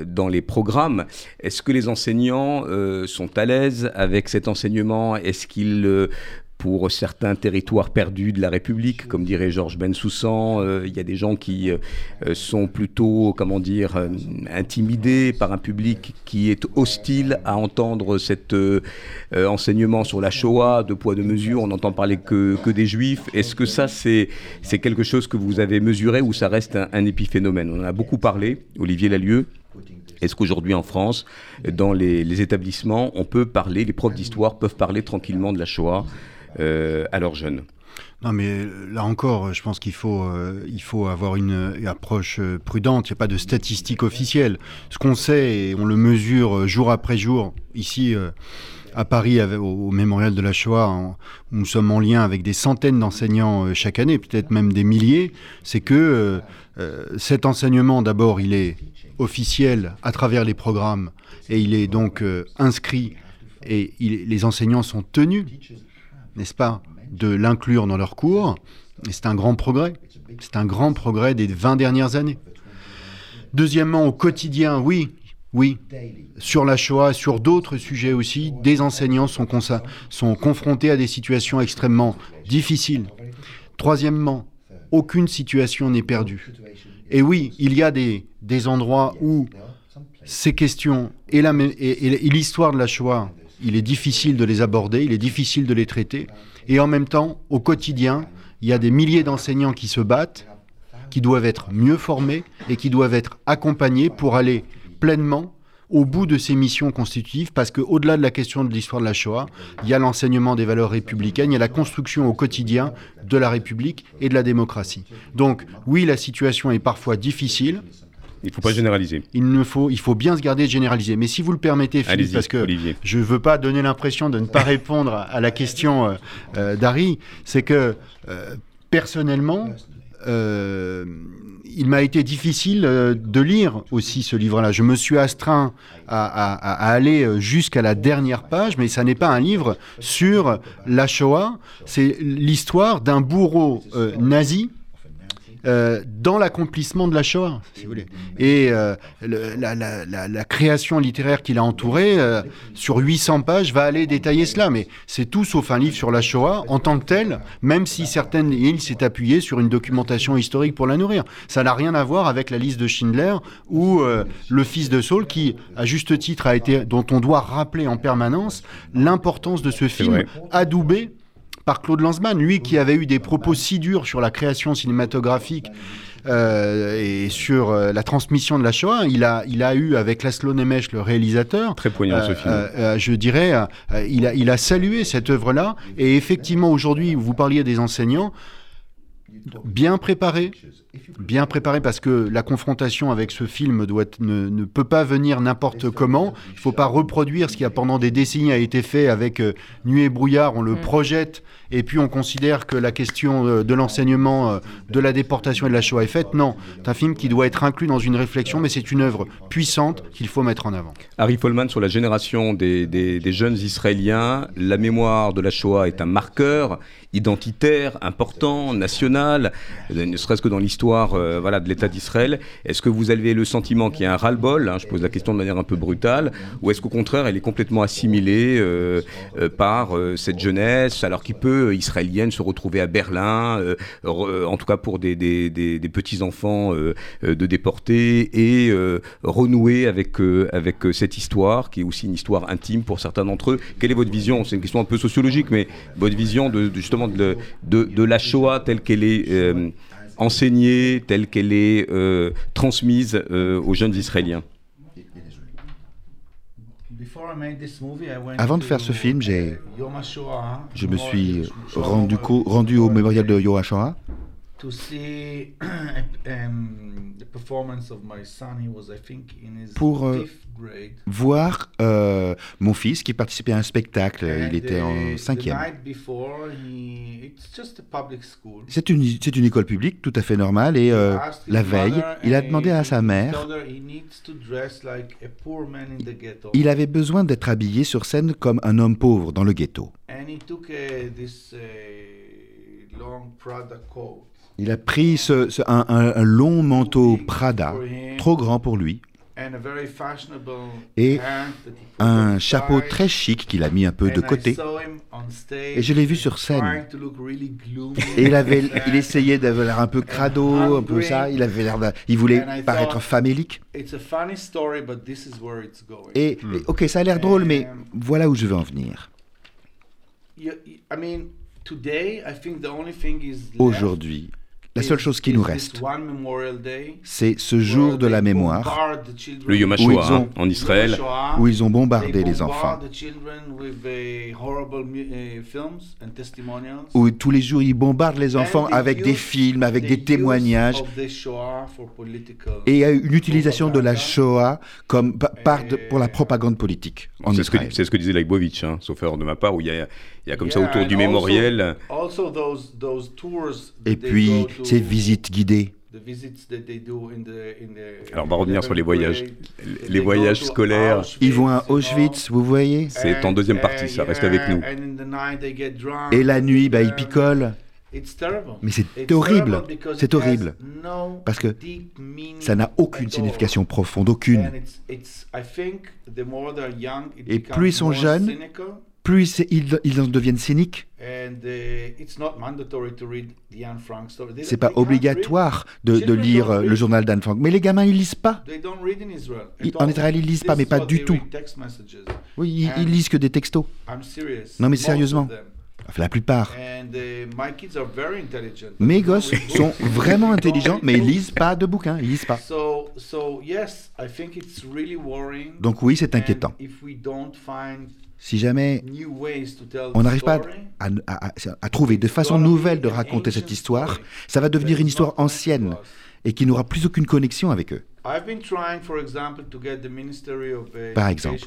dans les programmes, est-ce que les enseignants sont à l'aise avec cet enseignement? Est-ce qu'ils pour certains territoires perdus de la République, comme dirait Georges Bensoussan. Euh, il y a des gens qui euh, sont plutôt, comment dire, euh, intimidés par un public qui est hostile à entendre cet enseignement sur la Shoah, de poids de mesure. On n'entend parler que, que des Juifs. Est-ce que ça, c'est quelque chose que vous avez mesuré ou ça reste un, épiphénomène? On en a beaucoup parlé, Olivier Lalieu. Est-ce qu'aujourd'hui en France, dans les, les, établissements, on peut parler, les profs d'histoire peuvent parler tranquillement de la Shoah? À leurs jeunes. Non, mais là encore, je pense qu'il faut, euh, faut avoir une, approche euh, prudente. Il n'y a pas de statistiques officielles. Ce qu'on sait, et on le mesure jour après jour, ici à Paris, au, mémorial de la Shoah, nous sommes en lien avec des centaines d'enseignants chaque année, peut-être même des milliers, c'est que cet enseignement, d'abord, il est officiel à travers les programmes et il est donc inscrit et les enseignants sont tenus n'est-ce pas, de l'inclure dans leurs cours. C'est un grand progrès. C'est un grand progrès des 20 dernières années. Deuxièmement, au quotidien, oui, oui, sur la Shoah, sur d'autres sujets aussi, des enseignants sont, confrontés à des situations extrêmement difficiles. Troisièmement, aucune situation n'est perdue. Et oui, il y a des endroits où ces questions et l'histoire de la Shoah, il est difficile de les aborder, il est difficile de les traiter. Et en même temps, au quotidien, il y a des milliers d'enseignants qui se battent, qui doivent être mieux formés et qui doivent être accompagnés pour aller pleinement au bout de ces missions constitutives, parce qu'au-delà de la question de l'histoire de la Shoah, il y a l'enseignement des valeurs républicaines, il y a la construction au quotidien de la République et de la démocratie. Donc oui, la situation est parfois difficile, il ne faut pas généraliser. Il, ne faut, il faut bien se garder de généraliser. Mais si vous le permettez, Philippe, parce que je ne veux pas donner l'impression de ne pas répondre à la question euh, euh, d'Harry, c'est que euh, personnellement, il m'a été difficile de lire aussi ce livre-là. Je me suis astreint à, à aller jusqu'à la dernière page, mais ça n'est pas un livre sur la Shoah, c'est l'histoire d'un bourreau nazi euh, dans l'accomplissement de la Shoah, si vous voulez. Et euh, la, création littéraire qui l'a entouré, euh, sur 800 pages, va aller détailler cela. Mais c'est tout sauf un livre sur la Shoah en tant que tel, même si certaines il s'est appuyé sur une documentation historique pour la nourrir. Ça n'a rien à voir avec la liste de Schindler ou le fils de Saul, qui, à juste titre, a été, dont on doit rappeler en permanence l'importance de ce film adoubé par Claude Lanzmann, lui qui avait eu des propos si durs sur la création cinématographique euh, et sur euh, la transmission de la Shoah. Il a, il a eu avec Laszlo Nemes, le réalisateur, très poignant ce film. je dirais, il, a, il a salué cette œuvre-là. Et effectivement, aujourd'hui, vous parliez des enseignants bien préparé, bien préparé parce que la confrontation avec ce film doit ne, peut pas venir n'importe comment. Il ne faut pas reproduire ce qui a pendant des décennies a été fait avec euh, Nuit et brouillard. On le mm. projette et puis on considère que la question euh, de l'enseignement, euh, de la déportation et de la Shoah est faite. Non, c'est un film qui doit être inclus dans une réflexion, mais c'est une œuvre puissante qu'il faut mettre en avant. Harry Folman sur la génération des, des jeunes Israéliens, la mémoire de la Shoah est un marqueur identitaire, important, national, ne serait-ce que dans l'histoire euh, voilà, de l'État d'Israël. Est-ce que vous avez le sentiment qu'il y a un ras-le-bol hein, Je pose la question de manière un peu brutale. Ou est-ce qu'au contraire, elle est complètement assimilée euh, euh, par cette jeunesse, alors qu'il peut, israélienne, se retrouver à Berlin, en tout cas pour des, petits-enfants de déportés, et renouer avec, avec cette histoire, qui est aussi une histoire intime pour certains d'entre eux? Quelle est votre vision? C'est une question un peu sociologique, mais votre vision de justement de, de, la Shoah telle qu'elle est euh, enseignée, telle qu'elle est euh, transmise euh, aux jeunes Israéliens. Avant de faire ce film, j'ai, je me suis rendu, rendu au mémorial de Pour voir euh, mon fils qui participait à un spectacle. Il était en cinquième. C'est une, c'est une école publique tout à fait normale et euh, la veille, il a demandé à sa mère. Il avait besoin d'être habillé sur scène comme un homme pauvre dans le ghetto. Il a pris ce, un, long manteau Prada, trop grand pour lui, et un chapeau très chic qu'il a mis un peu de côté. Et je l'ai vu sur scène. Et il, avait, il essayait d'avoir l'air un peu crado, (laughs) un peu ça. Il avait l'air, il voulait paraître famélique. Et ok, ça a l'air drôle, mais voilà où je veux en venir. Aujourd'hui, la seule chose qui nous reste, c'est ce jour de la mémoire, le Yom HaShoah en Israël, où ils ont bombardé les enfants, où tous les jours ils bombardent les enfants avec des films, avec des témoignages, et il y a une utilisation de la Shoah comme par pour la propagande politique en C'est ce, que disait Leibovitch, hein, sauf erreur de ma part, où il y a il y a comme ça autour du mémorial. Et puis ces visites guidées Alors on va revenir sur les voyages, les voyages scolaires. Ils vont à Auschwitz, vous voyez C'est en deuxième partie, ça reste avec nous. Et la nuit, bah, ils picolent. Mais c'est horrible, c'est horrible, parce que ça n'a aucune signification profonde, aucune. Et plus ils sont jeunes, plus ils, ils en deviennent cyniques. Uh, c'est pas obligatoire de, de lire euh, le journal d'Anne Frank. Mais les gamins, ils lisent pas. en Israël, ils lisent pas, mais pas du tout. Oui, ils, lisent que des textos. Non, mais sérieusement. Enfin, la plupart. Uh, Mes gosses sont vraiment intelligents, mais ils lisent pas de bouquins, ils lisent pas. Donc oui, c'est inquiétant si jamais on n'arrive pas à, trouver de façon nouvelle de raconter cette histoire, ça va devenir une histoire ancienne et qui n'aura plus aucune connexion avec eux. Par exemple,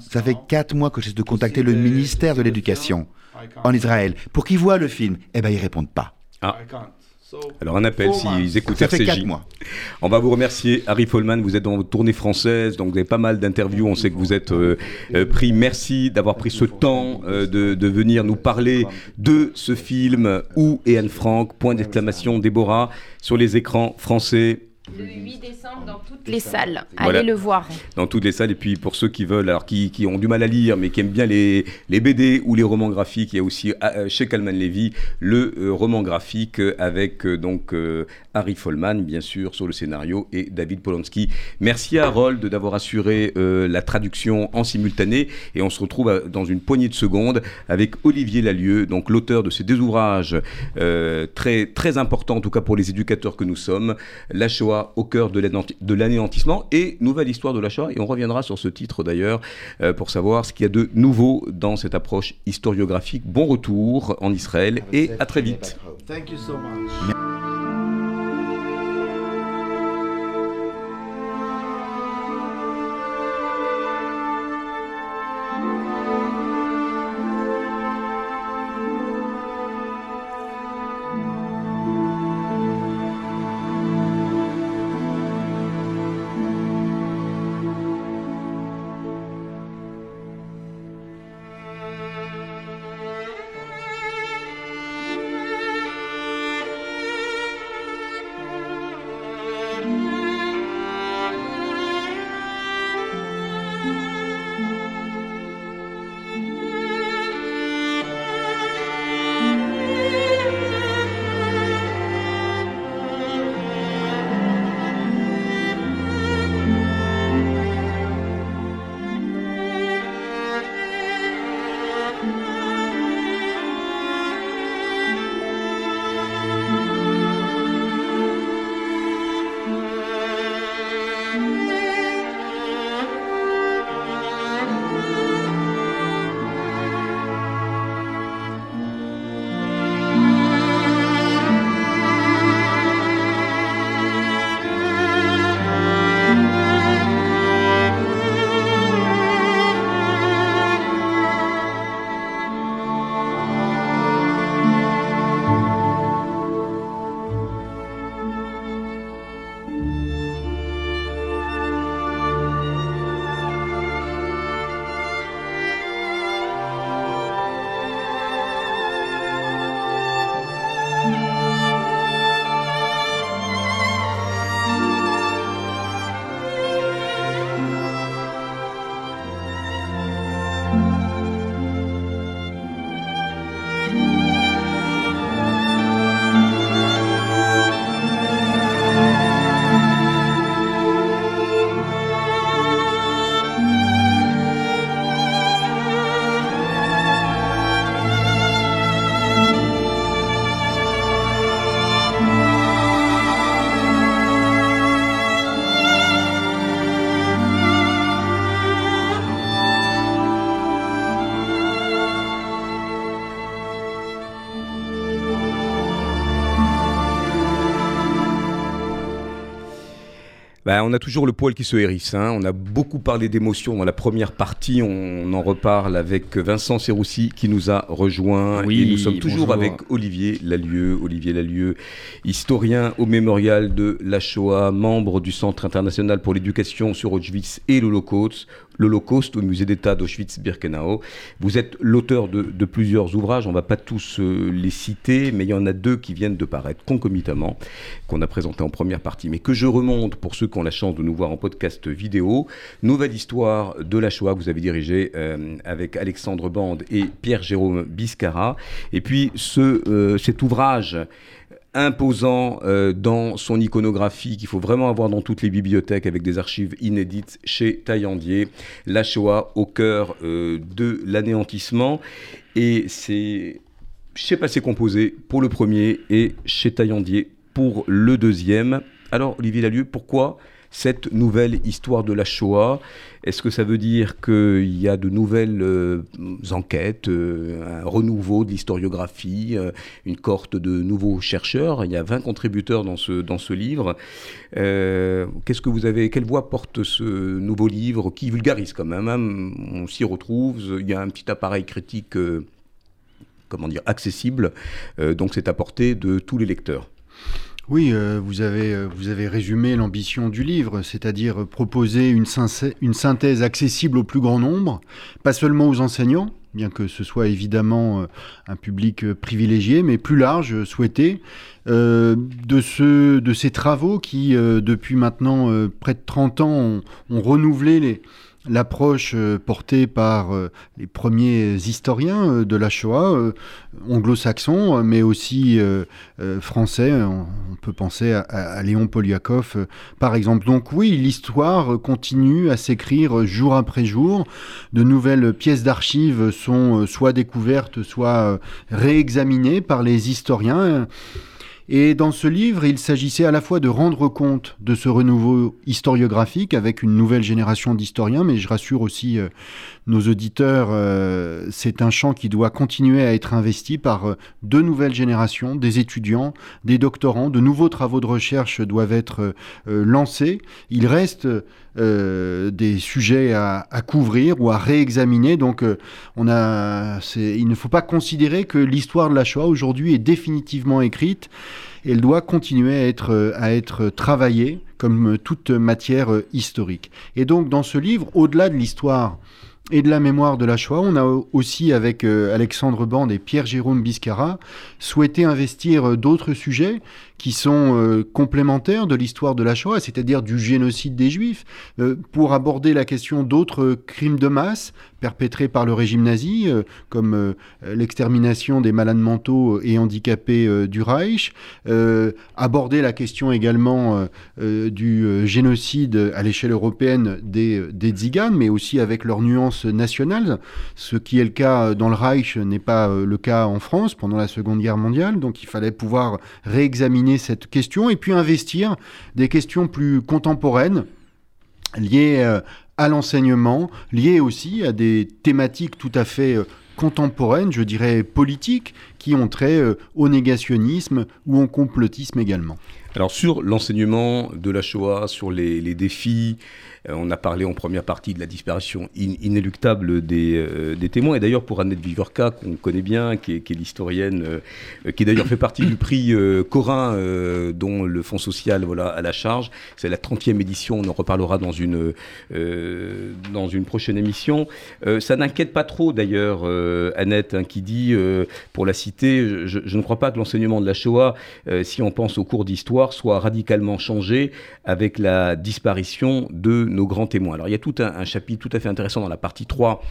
ça fait quatre mois que j'essaie de contacter le ministère de l'Éducation en Israël pour qu'ils voient le film. Eh bien, ils répondent pas. Ah. Alors un appel s'ils écoutent Ça fait 4 mois. On va vous remercier, Harry Folman. Vous êtes dans votre tournée française, donc vous avez pas mal d'interviews. On sait que vous êtes euh, euh, pris. Merci d'avoir pris ce temps euh, de, de, venir nous parler de ce film Où est Anne Frank? Point d'exclamation, Déborah, sur les écrans français. Le 8 décembre dans toutes les salles. Allez le voir. Dans toutes les salles. Et puis pour ceux qui veulent, alors qui, qui ont du mal à lire, mais qui aiment bien les, les BD ou les romans graphiques, il y a aussi euh, chez Calman Levy le euh, roman graphique avec euh, donc Harry Folman, bien sûr, sur le scénario et David Polanski. Merci à Harold d'avoir assuré la traduction en simultané. Et on se retrouve dans une poignée de secondes avec Olivier Lalieu, donc l'auteur de ces deux ouvrages très, très importants, en tout cas pour les éducateurs que nous sommes. La Shoah au cœur de l'anéantissement et nouvelle histoire de l'achat. Et on reviendra sur ce titre d'ailleurs euh, pour savoir ce qu'il y a de nouveau dans cette approche historiographique. Bon retour en Israël et à très vite. Bah, on a toujours le poil qui se hérisse. Hein. On a beaucoup parlé d'émotions dans la première partie. On en reparle avec Vincent Serroussi qui nous a rejoint. Oui, et nous sommes toujours avec Olivier Lalieu. Olivier Lalieu, historien au mémorial de la Shoah, membre du Centre international pour l'éducation sur Auschwitz et l'Holocauste, l'Holocauste au musée d'État d'Auschwitz-Birkenau. Vous êtes l'auteur de, plusieurs ouvrages. On ne va pas tous euh, les citer, mais il y en a deux qui viennent de paraître concomitamment, qu'on a présenté en première partie, mais que je remonte pour ceux ont la chance de nous voir en podcast vidéo. Nouvelle histoire de la Shoah que vous avez dirigée euh, avec Alexandre Bande et Pierre-Jérôme Biscara. Et puis ce, euh, cet ouvrage imposant euh, dans son iconographie qu'il faut vraiment avoir dans toutes les bibliothèques avec des archives inédites chez Taillandier, la Shoah au cœur de l'anéantissement. Et c'est chez Passé Composé pour le premier et chez Taillandier pour le deuxième. Alors, Olivier Lalieu, pourquoi cette nouvelle histoire de la Shoah Est-ce que ça veut dire qu'il y a de nouvelles euh, enquêtes, euh, un renouveau de l'historiographie, euh, une cohorte de nouveaux chercheurs? Il y a 20 contributeurs dans ce, livre. Qu'est-ce que vous avez Quelle voix porte ce nouveau livre qui vulgarise quand même hein? On s'y retrouve. Il y a un petit appareil critique comment dire, accessible. donc c'est à portée de tous les lecteurs. Oui, euh, vous, avez, euh, vous avez résumé l'ambition du livre, c'est-à-dire proposer une, synthèse accessible au plus grand nombre, pas seulement aux enseignants, bien que ce soit évidemment euh, un public privilégié, mais plus large, souhaité, de, ce, de ces travaux qui, depuis maintenant près de 30 ans, ont renouvelé les, l'approche euh, portée par euh, les premiers historiens euh, de la Shoah, anglo-saxons, mais aussi français. On peut penser à, Léon Poliakov, par exemple. Donc oui, l'histoire continue à s'écrire jour après jour. De nouvelles pièces d'archives sont soit découvertes, soit réexaminées par les historiens. Et dans ce livre, il s'agissait à la fois de rendre compte de ce renouveau historiographique avec une nouvelle génération d'historiens, mais je rassure aussi euh, nos auditeurs, euh, c'est un champ qui doit continuer à être investi par euh, deux nouvelles générations, des étudiants, des doctorants, de nouveaux travaux de recherche doivent être lancés. Il reste des sujets à, à, couvrir ou à réexaminer, donc on a, il ne faut pas considérer que l'histoire de la Shoah aujourd'hui est définitivement écrite elle doit continuer à être, à être travaillée comme toute matière historique. Et donc dans ce livre, au-delà de l'histoire et de la mémoire de la Shoah, on a aussi, avec euh, Alexandre Bande et Pierre-Jérôme Biscara, souhaité investir d'autres sujets qui sont euh, complémentaires de l'histoire de la Shoah, c'est-à-dire du génocide des Juifs, euh, pour aborder la question d'autres crimes de masse perpétrés par le régime nazi, euh, comme l'extermination des malades mentaux et handicapés du Reich, aborder la question également du génocide à l'échelle européenne des, des Tziganes, mais aussi avec leurs nuances nationales, ce qui est le cas dans le Reich n'est pas le cas en France pendant la Seconde Guerre mondiale, donc il fallait pouvoir réexaminer cette question et puis investir des questions plus contemporaines liées euh, à l'enseignement, liées aussi à des thématiques tout à fait euh, contemporaines, je dirais politiques, qui ont trait euh, au négationnisme ou au complotisme également. Alors sur l'enseignement de la Shoah, sur les, défis, on a parlé en première partie de la disparition inéluctable euh, des, témoins. Et d'ailleurs, pour Annette Vigorka, qu'on connaît bien, qui est, l'historienne, euh, qui d'ailleurs fait partie du prix Corin, dont le Fonds social voilà, à la charge, c'est la 30e édition, on en reparlera dans une, dans une prochaine émission. ça n'inquiète pas trop, d'ailleurs, Annette, hein, qui dit, pour la citer, je, je, ne crois pas que l'enseignement de la Shoah, si on pense au cours d'histoire, soit radicalement changé avec la disparition de nos grands témoins. Alors il y a tout un, chapitre tout à fait intéressant dans la partie 3,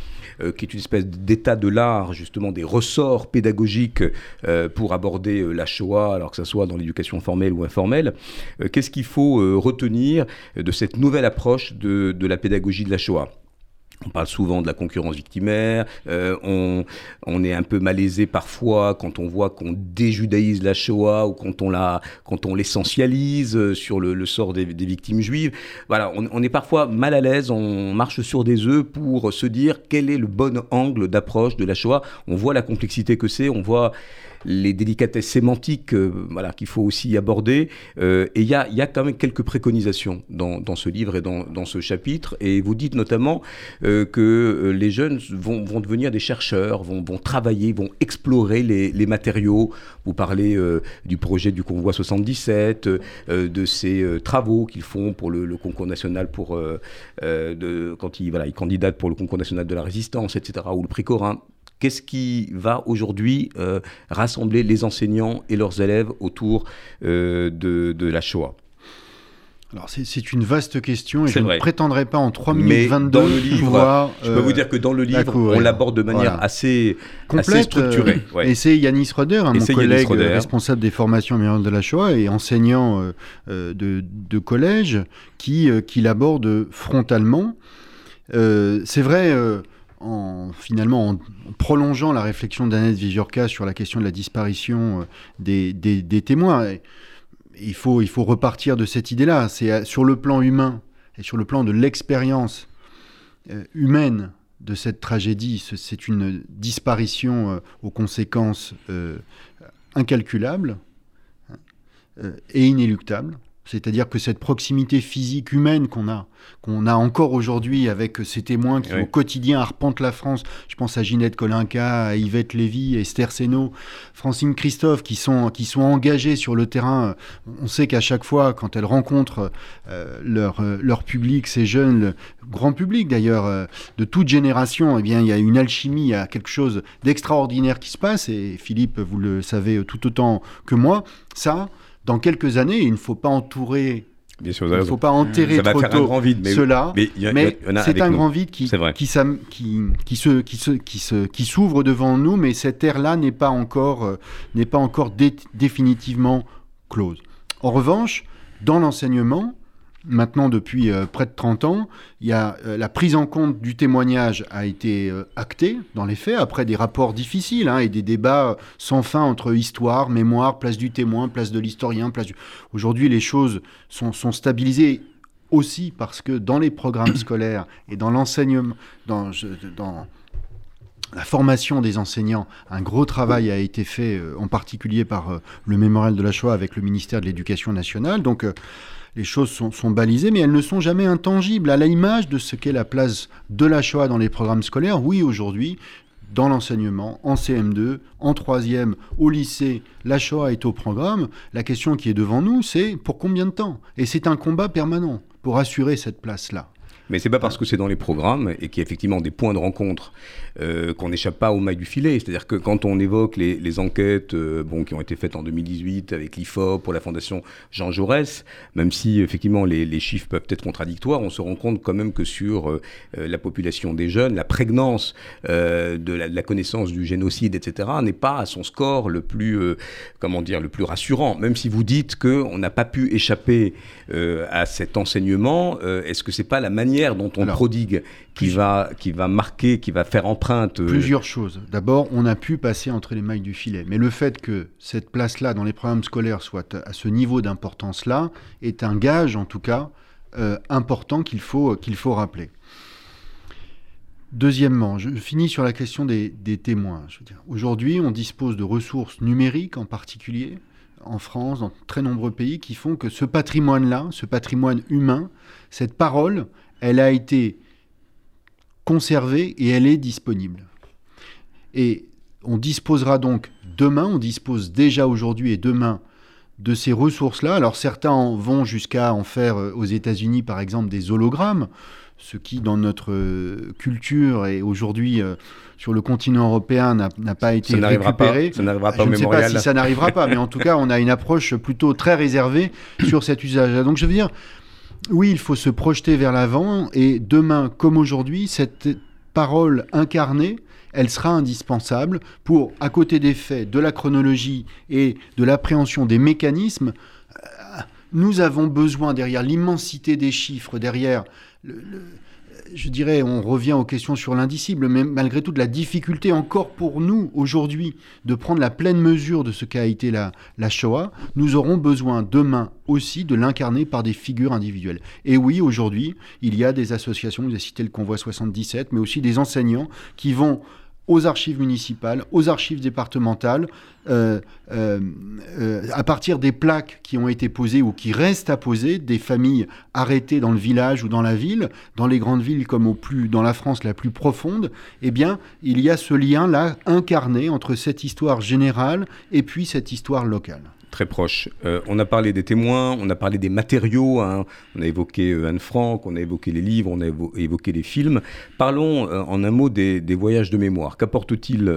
euh, qui est une espèce d'état de l'art, justement des ressorts pédagogiques euh, pour aborder euh, la Shoah, alors que ce soit dans l'éducation formelle ou informelle. Qu'est-ce qu'il faut retenir de cette nouvelle approche de, de la pédagogie de la Shoah? On parle souvent de la concurrence victimaire, euh, on, est un peu malaisé parfois quand on voit qu'on déjudaïse la Shoah ou quand on, la, quand on l'essentialise euh, sur le, sort des, victimes juives. Voilà, on, est parfois mal à l'aise, on marche sur des œufs pour se dire quel est le bon angle d'approche de la Shoah. On voit la complexité que c'est, on voit les délicatesses sémantiques euh, voilà, qu'il faut aussi aborder. Et il y a, quand même quelques préconisations dans, ce livre et dans, ce chapitre. Et vous dites notamment euh, que les jeunes vont, devenir des chercheurs, vont, travailler, vont explorer les, matériaux. Vous parlez du projet du Convoi 77, de ces travaux qu'ils font pour le, concours national pour de, quand ils, candidatent pour le concours national de la résistance, etc., ou le prix Corin. Qu'est-ce qui va aujourd'hui euh, rassembler les enseignants et leurs élèves autour euh, de, la Shoah? Alors c'est une vaste question et je ne prétendrai pas en 3 minutes Mais 22 dans le livre, je peux vous dire que dans le livre, on l'aborde de manière voilà. assez, Complète, assez structurée. Euh, ouais. Et c'est Yanis Roder, hein, mon collègue Roder. responsable des formations mémoriales de la Shoah et enseignant euh, de, de, collège, qui, euh, qui l'aborde frontalement. c'est vrai en, finalement, en prolongeant la réflexion d'Annette Vizurka sur la question de la disparition euh, des, des, des témoins, il faut, il faut repartir de cette idée-là. C'est euh, sur le plan humain et sur le plan de l'expérience euh, humaine de cette tragédie, c'est une disparition euh, aux conséquences incalculables euh, et inéluctables. C'est-à-dire que cette proximité physique humaine qu'on a, qu'on a encore aujourd'hui avec ces témoins qui oui. au quotidien arpentent la France, je pense à Ginette Kolinka, à Yvette Lévy, Esther Seno, Francine Christophe, qui sont, qui sont engagés sur le terrain. On sait qu'à chaque fois, quand elles rencontrent euh, leur, euh, leur public, ces jeunes, le grand public d'ailleurs, euh, de toute génération, eh bien, il y a une alchimie, il y a quelque chose d'extraordinaire qui se passe, et Philippe, vous le savez tout autant que moi, ça dans quelques années, il ne faut pas entourer Bien sûr, il ne faut pas enterrer ça va trop faire tôt un grand vide, mais, cela, mais, c'est un nous. grand vide qui, qui, qui, qui, se, qui, se, qui, se, qui s'ouvre devant nous, mais cette ère-là n'est pas encore, euh, n'est pas encore dé définitivement close. En revanche, dans l'enseignement, maintenant depuis euh, près de 30 ans, y a, euh, la prise en compte du témoignage a été euh, actée dans les faits, après des rapports difficiles hein, et des débats sans fin entre histoire, mémoire, place du témoin, place de l'historien. Aujourd'hui, les choses sont, stabilisées aussi parce que dans les programmes scolaires et dans l'enseignement, dans, dans la formation des enseignants, un gros travail a été fait, en particulier par le mémorial de la Shoah avec le ministère de l'Éducation nationale. Donc, les choses sont, balisées, mais elles ne sont jamais intangibles. À l'image de ce qu'est la place de la Shoah dans les programmes scolaires, oui, aujourd'hui, dans l'enseignement, en CM2, en troisième, au lycée, la Shoah est au programme. La question qui est devant nous, c'est pour combien de temps? Et c'est un combat permanent pour assurer cette place-là. Mais c'est pas parce que c'est dans les programmes et qu'il y a effectivement des points de rencontre euh, qu'on n'échappe pas au mailles du filet. C'est-à-dire que quand on évoque les, enquêtes euh, bon, qui ont été faites en 2018 avec l'IFOP pour la Fondation Jean Jaurès, même si effectivement les, chiffres peuvent être contradictoires, on se rend compte quand même que sur euh, la population des jeunes, la prégnance de la, de, la, connaissance du génocide, etc., n'est pas à son score le plus, comment dire, le plus rassurant. Même si vous dites qu'on n'a pas pu échapper à cet enseignement, est-ce que c'est pas la manière dont on Alors, prodigue qui va, qui va marquer, qui va faire empreinte euh... Plusieurs choses. D'abord, on a pu passer entre les mailles du filet. Mais le fait que cette place-là dans les programmes scolaires soit à ce niveau d'importance-là est un gage, en tout cas, euh, important qu'il faut, qu'il faut rappeler. Deuxièmement, je finis sur la question des, des témoins. Aujourd'hui, on dispose de ressources numériques en particulier, en France, dans très nombreux pays, qui font que ce patrimoine-là, ce patrimoine humain, cette parole, elle a été conservée et elle est disponible. Et on disposera donc demain, on dispose déjà aujourd'hui et demain de ces ressources-là. Alors certains vont jusqu'à en faire euh, aux États-Unis, par exemple, des hologrammes, ce qui, dans notre euh, culture et aujourd'hui euh, sur le continent européen, n'a pas été ça récupéré. Pas, ça n'arrivera pas Je au ne sais pas si ça n'arrivera pas, mais en tout cas, on a une approche plutôt très réservée sur cet usage. Donc je veux dire, oui, il faut se projeter vers l'avant et demain, comme aujourd'hui, cette parole incarnée, elle sera indispensable pour, à côté des faits, de la chronologie et de l'appréhension des mécanismes, euh, nous avons besoin, derrière l'immensité des chiffres, derrière le, le, je dirais, on revient aux questions sur l'indicible, mais malgré tout, de la difficulté encore pour nous aujourd'hui de prendre la pleine mesure de ce qu'a été la, la Shoah, nous aurons besoin demain aussi de l'incarner par des figures individuelles. Et oui, aujourd'hui, il y a des associations, vous avez cité le Convoi 77, mais aussi des enseignants qui vont aux archives municipales, aux archives départementales, euh, euh, euh, à partir des plaques qui ont été posées ou qui restent à poser, des familles arrêtées dans le village ou dans la ville, dans les grandes villes comme au plus, dans la France la plus profonde, eh bien, il y a ce lien-là incarné entre cette histoire générale et puis cette histoire locale très proche. Euh, on a parlé des témoins, on a parlé des matériaux, hein. on a évoqué euh, Anne Frank, on a évoqué les livres, on a évoqué les films. Parlons euh, en un mot des, voyages de mémoire. Qu'apporte-t-il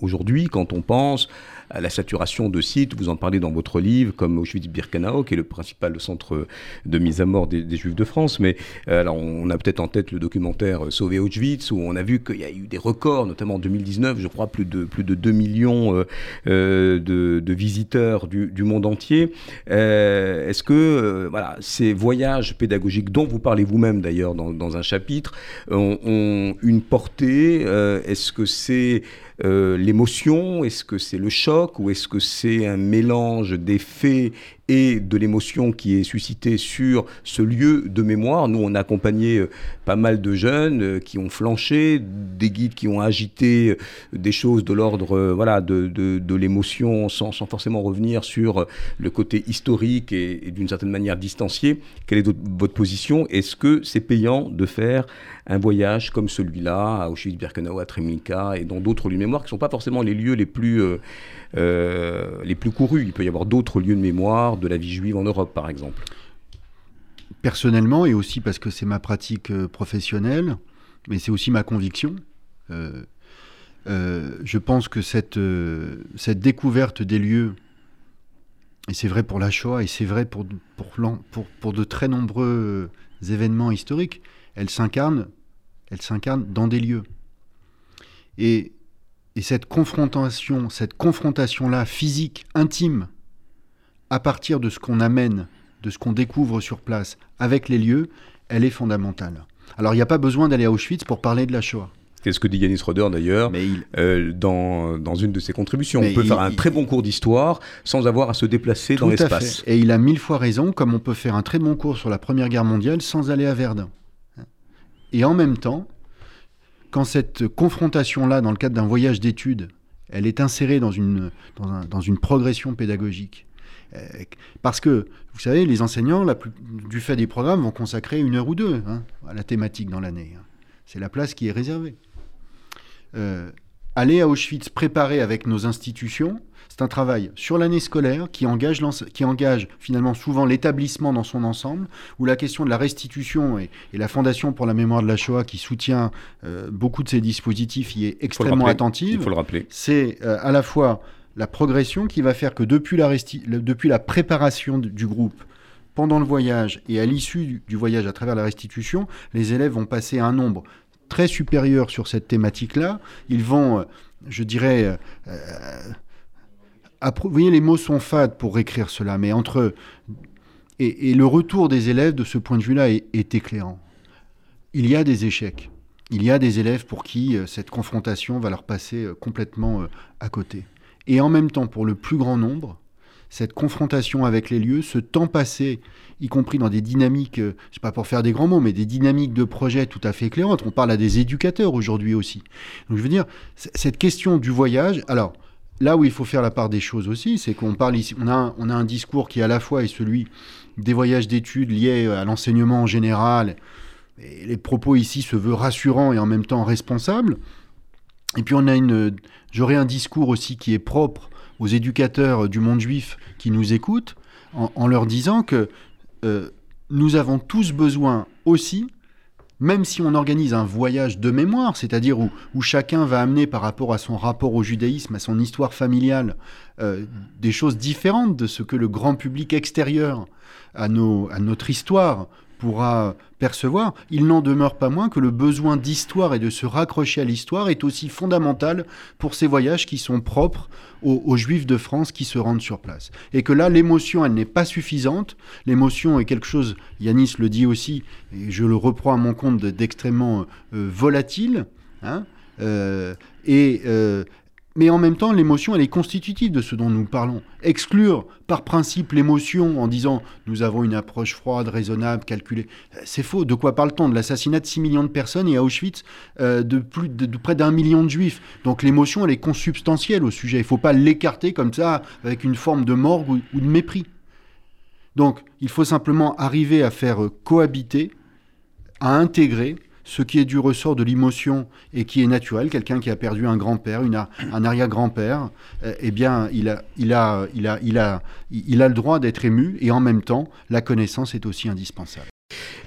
aujourd'hui quand on pense à la saturation de sites, vous en parlez dans votre livre, comme Auschwitz-Birkenau, qui est le principal centre de mise à mort des, Juifs de France. Mais alors on a peut-être en tête le documentaire Sauver Auschwitz, où on a vu qu'il y a eu des records, notamment en 2019, je crois plus de, plus de 2 millions de visiteurs du, monde entier. Euh, est-ce que euh, voilà, ces voyages pédagogiques dont vous parlez vous-même d'ailleurs dans, un chapitre ont, une portée euh, Est-ce que c'est l'émotion Est-ce que c'est le choc Ou est-ce que c'est un mélange des faits et de l'émotion qui est suscitée sur ce lieu de mémoire. Nous, on a accompagné euh, pas mal de jeunes euh, qui ont flanché, des guides qui ont agité euh, des choses de l'ordre voilà, de, de, l'émotion sans, sans, forcément revenir sur le côté historique et, d'une certaine manière distancié. Quelle est votre position? Est-ce que c'est payant de faire un voyage comme celui-là à Auschwitz-Birkenau, à Treblinka et dans d'autres lieux de mémoire qui ne sont pas forcément les lieux les plus... Les plus courus? Il peut y avoir d'autres lieux de mémoire de la vie juive en Europe, par exemple. Personnellement, et aussi parce que c'est ma pratique euh, professionnelle, mais c'est aussi ma conviction, euh, je pense que cette, cette découverte des lieux, et c'est vrai pour la Shoah, et c'est vrai pour, pour, pour, pour, de très nombreux événements historiques, elle s'incarne, elle s'incarne dans des lieux. Et et cette confrontation, cette confrontation-là, physique, intime, à partir de ce qu'on amène, de ce qu'on découvre sur place avec les lieux, elle est fondamentale. Alors il n'y a pas besoin d'aller à Auschwitz pour parler de la Shoah. C'est ce que dit Yanis Roder d'ailleurs euh, dans, dans, une de ses contributions. on peut faire un très bon cours d'histoire sans avoir à se déplacer dans l'espace. Et il a mille fois raison, comme on peut faire un très bon cours sur la Première Guerre mondiale sans aller à Verdun. Et en même temps, quand cette confrontation-là, dans le cadre d'un voyage d'études, elle est insérée dans une, dans, une progression pédagogique. Euh, parce que, vous savez, les enseignants, la du fait des programmes, vont consacrer une heure ou deux hein, à la thématique dans l'année. Hein. C'est la place qui est réservée. Euh, aller à Auschwitz préparer avec nos institutions, c'est un travail sur l'année scolaire qui engage, qui engage finalement souvent l'établissement dans son ensemble, où la question de la restitution et, la Fondation pour la mémoire de la Shoah qui soutient euh, beaucoup de ces dispositifs y est extrêmement attentive. Il faut le rappeler. C'est euh, à la fois la progression qui va faire que depuis la, préparation du groupe, pendant le voyage et à l'issue du voyage à travers la restitution, les élèves vont passer un nombre très supérieur sur cette thématique-là. Ils vont, euh, je dirais, vous voyez, les mots sont fades pour écrire cela, mais entre. Et, le retour des élèves de ce point de vue-là est, éclairant. Il y a des échecs. Il y a des élèves pour qui euh, cette confrontation va leur passer euh, complètement euh, à côté. Et en même temps, pour le plus grand nombre, cette confrontation avec les lieux, ce temps passé, y compris dans des dynamiques, je sais pas pour faire des grands mots, mais des dynamiques de projet tout à fait éclairantes. On parle à des éducateurs aujourd'hui aussi. Donc je veux dire, cette question du voyage, alors là où il faut faire la part des choses aussi, c'est qu'on parle ici, on a, on a un discours qui à la fois est celui des voyages d'études liés à l'enseignement en général. Et les propos ici se veulent rassurants et en même temps responsables. Et puis on a j'aurais un discours aussi qui est propre aux éducateurs du monde juif qui nous écoutent, en, leur disant que euh, nous avons tous besoin aussi même si on organise un voyage de mémoire, c'est-à-dire où, chacun va amener par rapport à son rapport au judaïsme, à son histoire familiale, euh, des choses différentes de ce que le grand public extérieur à notre histoire pourra percevoir, il n'en demeure pas moins que le besoin d'histoire et de se raccrocher à l'histoire est aussi fondamental pour ces voyages qui sont propres aux, Juifs de France qui se rendent sur place. Et que là, l'émotion, elle n'est pas suffisante. L'émotion est quelque chose, Yanis le dit aussi, et je le reprends à mon compte, d'extrêmement euh, volatile. Hein, euh, et euh, mais en même temps, l'émotion, elle est constitutive de ce dont nous parlons. Exclure par principe l'émotion en disant nous avons une approche froide, raisonnable, calculée, c'est faux. De quoi parle-t-on? De l'assassinat de 6 millions de personnes et à Auschwitz euh, de, plus, de, près d'un million de juifs. Donc l'émotion, elle est consubstantielle au sujet. Il ne faut pas l'écarter comme ça avec une forme de morgue ou, ou de mépris. Donc il faut simplement arriver à faire cohabiter, à intégrer ce qui est du ressort de l'émotion et qui est naturel, quelqu'un qui a perdu un grand-père, un arrière-grand-père, euh, eh bien, il, a, il a le droit d'être ému et en même temps, la connaissance est aussi indispensable.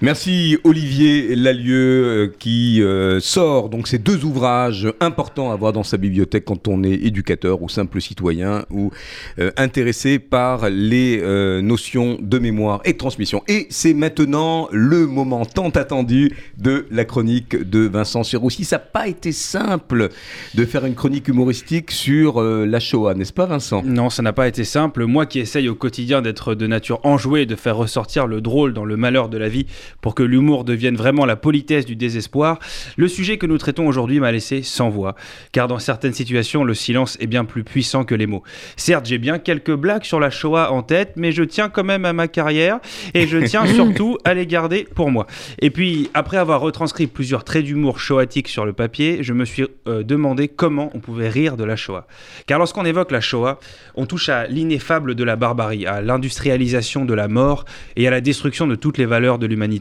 Merci Olivier Lalieu euh, qui euh, sort donc ces deux ouvrages importants à voir dans sa bibliothèque quand on est éducateur ou simple citoyen ou euh, intéressé par les notions de mémoire et de transmission. Et c'est maintenant le moment tant attendu de la chronique de Vincent Siroussi. Ça n'a pas été simple de faire une chronique humoristique sur la Shoah, n'est-ce pas Vincent? Non, ça n'a pas été simple. Moi qui essaye au quotidien d'être de nature enjouée, de faire ressortir le drôle dans le malheur de la vie, pour que l'humour devienne vraiment la politesse du désespoir, le sujet que nous traitons aujourd'hui m'a laissé sans voix, car dans certaines situations, le silence est bien plus puissant que les mots. Certes, j'ai bien quelques blagues sur la Shoah en tête, mais je tiens quand même à ma carrière et je tiens (laughs) surtout à les garder pour moi. Et puis, après avoir retranscrit plusieurs traits d'humour shoatiques sur le papier, je me suis euh, demandé comment on pouvait rire de la Shoah. Car lorsqu'on évoque la Shoah, on touche à l'ineffable de la barbarie, à l'industrialisation de la mort et à la destruction de toutes les valeurs de l'humanité.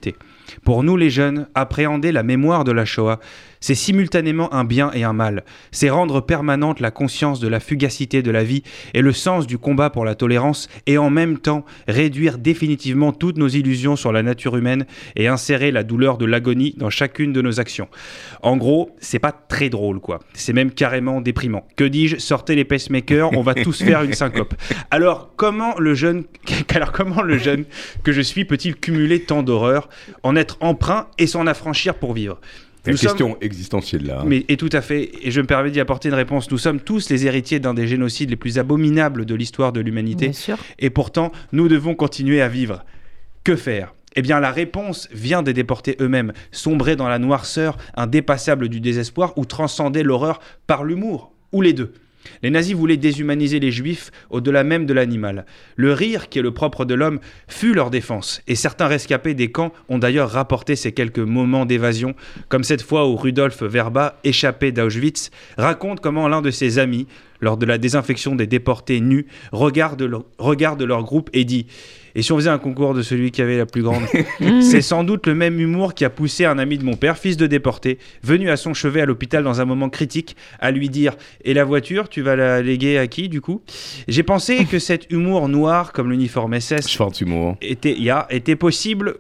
Pour nous les jeunes, appréhender la mémoire de la Shoah, c'est simultanément un bien et un mal. C'est rendre permanente la conscience de la fugacité de la vie et le sens du combat pour la tolérance et en même temps réduire définitivement toutes nos illusions sur la nature humaine et insérer la douleur de l'agonie dans chacune de nos actions. En gros, c'est pas très drôle quoi. C'est même carrément déprimant. Que dis-je? Sortez les pacemakers, on va tous faire une syncope. Alors comment le jeune (laughs) alors comment le jeune que je suis peut-il cumuler tant d'horreurs, en être emprunt et s'en affranchir pour vivre? Une question existentielle là. Hein. Mais, et tout à fait, et je me permets d'y apporter une réponse. Nous sommes tous les héritiers d'un des génocides les plus abominables de l'histoire de l'humanité. Et pourtant, nous devons continuer à vivre. Que faire? Eh bien, la réponse vient des déportés eux-mêmes, sombrer dans la noirceur indépassable du désespoir ou transcender l'horreur par l'humour, ou les deux. Les nazis voulaient déshumaniser les juifs au-delà même de l'animal. Le rire, qui est le propre de l'homme, fut leur défense, et certains rescapés des camps ont d'ailleurs rapporté ces quelques moments d'évasion, comme cette fois où Rudolf Verba, échappé d'Auschwitz, raconte comment l'un de ses amis, lors de la désinfection des déportés nus, regarde, regarde leur groupe et dit et si on faisait un concours de celui qui avait la plus grande? (laughs) C'est sans doute le même humour qui a poussé un ami de mon père, fils de déporté, venu à son chevet à l'hôpital dans un moment critique, à lui dire Et la voiture, tu vas la léguer à qui du coup? J'ai pensé que cet humour noir, comme l'uniforme SS, était, était possible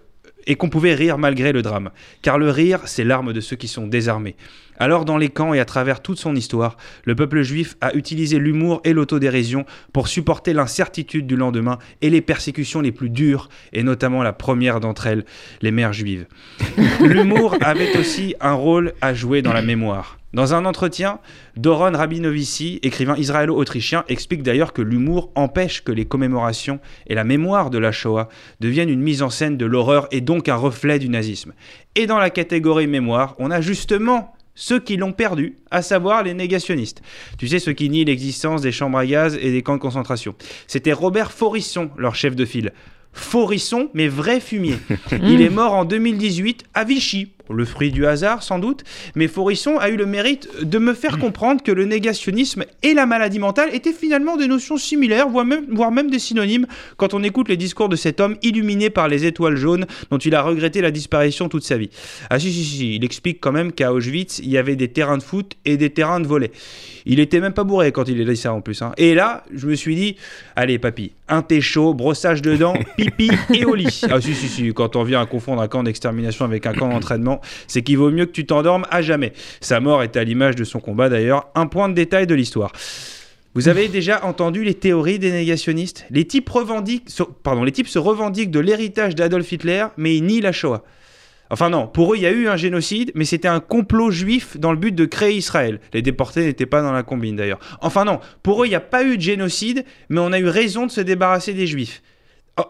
et qu'on pouvait rire malgré le drame. Car le rire, c'est l'arme de ceux qui sont désarmés. Alors dans les camps et à travers toute son histoire, le peuple juif a utilisé l'humour et l'autodérision pour supporter l'incertitude du lendemain et les persécutions les plus dures, et notamment la première d'entre elles, les mères juives. (laughs) L'humour avait aussi un rôle à jouer dans la mémoire. Dans un entretien, Doron Rabinovici, écrivain israélo-autrichien, explique d'ailleurs que l'humour empêche que les commémorations et la mémoire de la Shoah deviennent une mise en scène de l'horreur et donc un reflet du nazisme. Et dans la catégorie mémoire, on a justement ceux qui l'ont perdu, à savoir les négationnistes. Tu sais, ceux qui nient l'existence des chambres à gaz et des camps de concentration. C'était Robert Forisson, leur chef de file. Forisson, mais vrai fumier. (laughs) Il est mort en 2018 à Vichy, le fruit du hasard sans doute, mais Forisson a eu le mérite de me faire comprendre que le négationnisme et la maladie mentale étaient finalement des notions similaires, voire même, voire même des synonymes, quand on écoute les discours de cet homme illuminé par les étoiles jaunes dont il a regretté la disparition toute sa vie. Ah si, si, si, il explique quand même qu'à Auschwitz, il y avait des terrains de foot et des terrains de volley. Il était même pas bourré quand il a dit ça en plus. Hein. Et là, je me suis dit, allez papy, un thé chaud, brossage de dents, (laughs) pipi et au lit. Ah si, si, si, quand on vient à confondre un camp d'extermination avec un camp d'entraînement, c'est qu'il vaut mieux que tu t'endormes à jamais. Sa mort est à l'image de son combat d'ailleurs, un point de détail de l'histoire. Vous avez déjà entendu les théories des négationnistes? Les types, revendiquent, pardon, les types se revendiquent de l'héritage d'Adolf Hitler, mais ils nient la Shoah. Enfin non, pour eux, il y a eu un génocide, mais c'était un complot juif dans le but de créer Israël. Les déportés n'étaient pas dans la combine d'ailleurs. Enfin non, pour eux, il n'y a pas eu de génocide, mais on a eu raison de se débarrasser des juifs.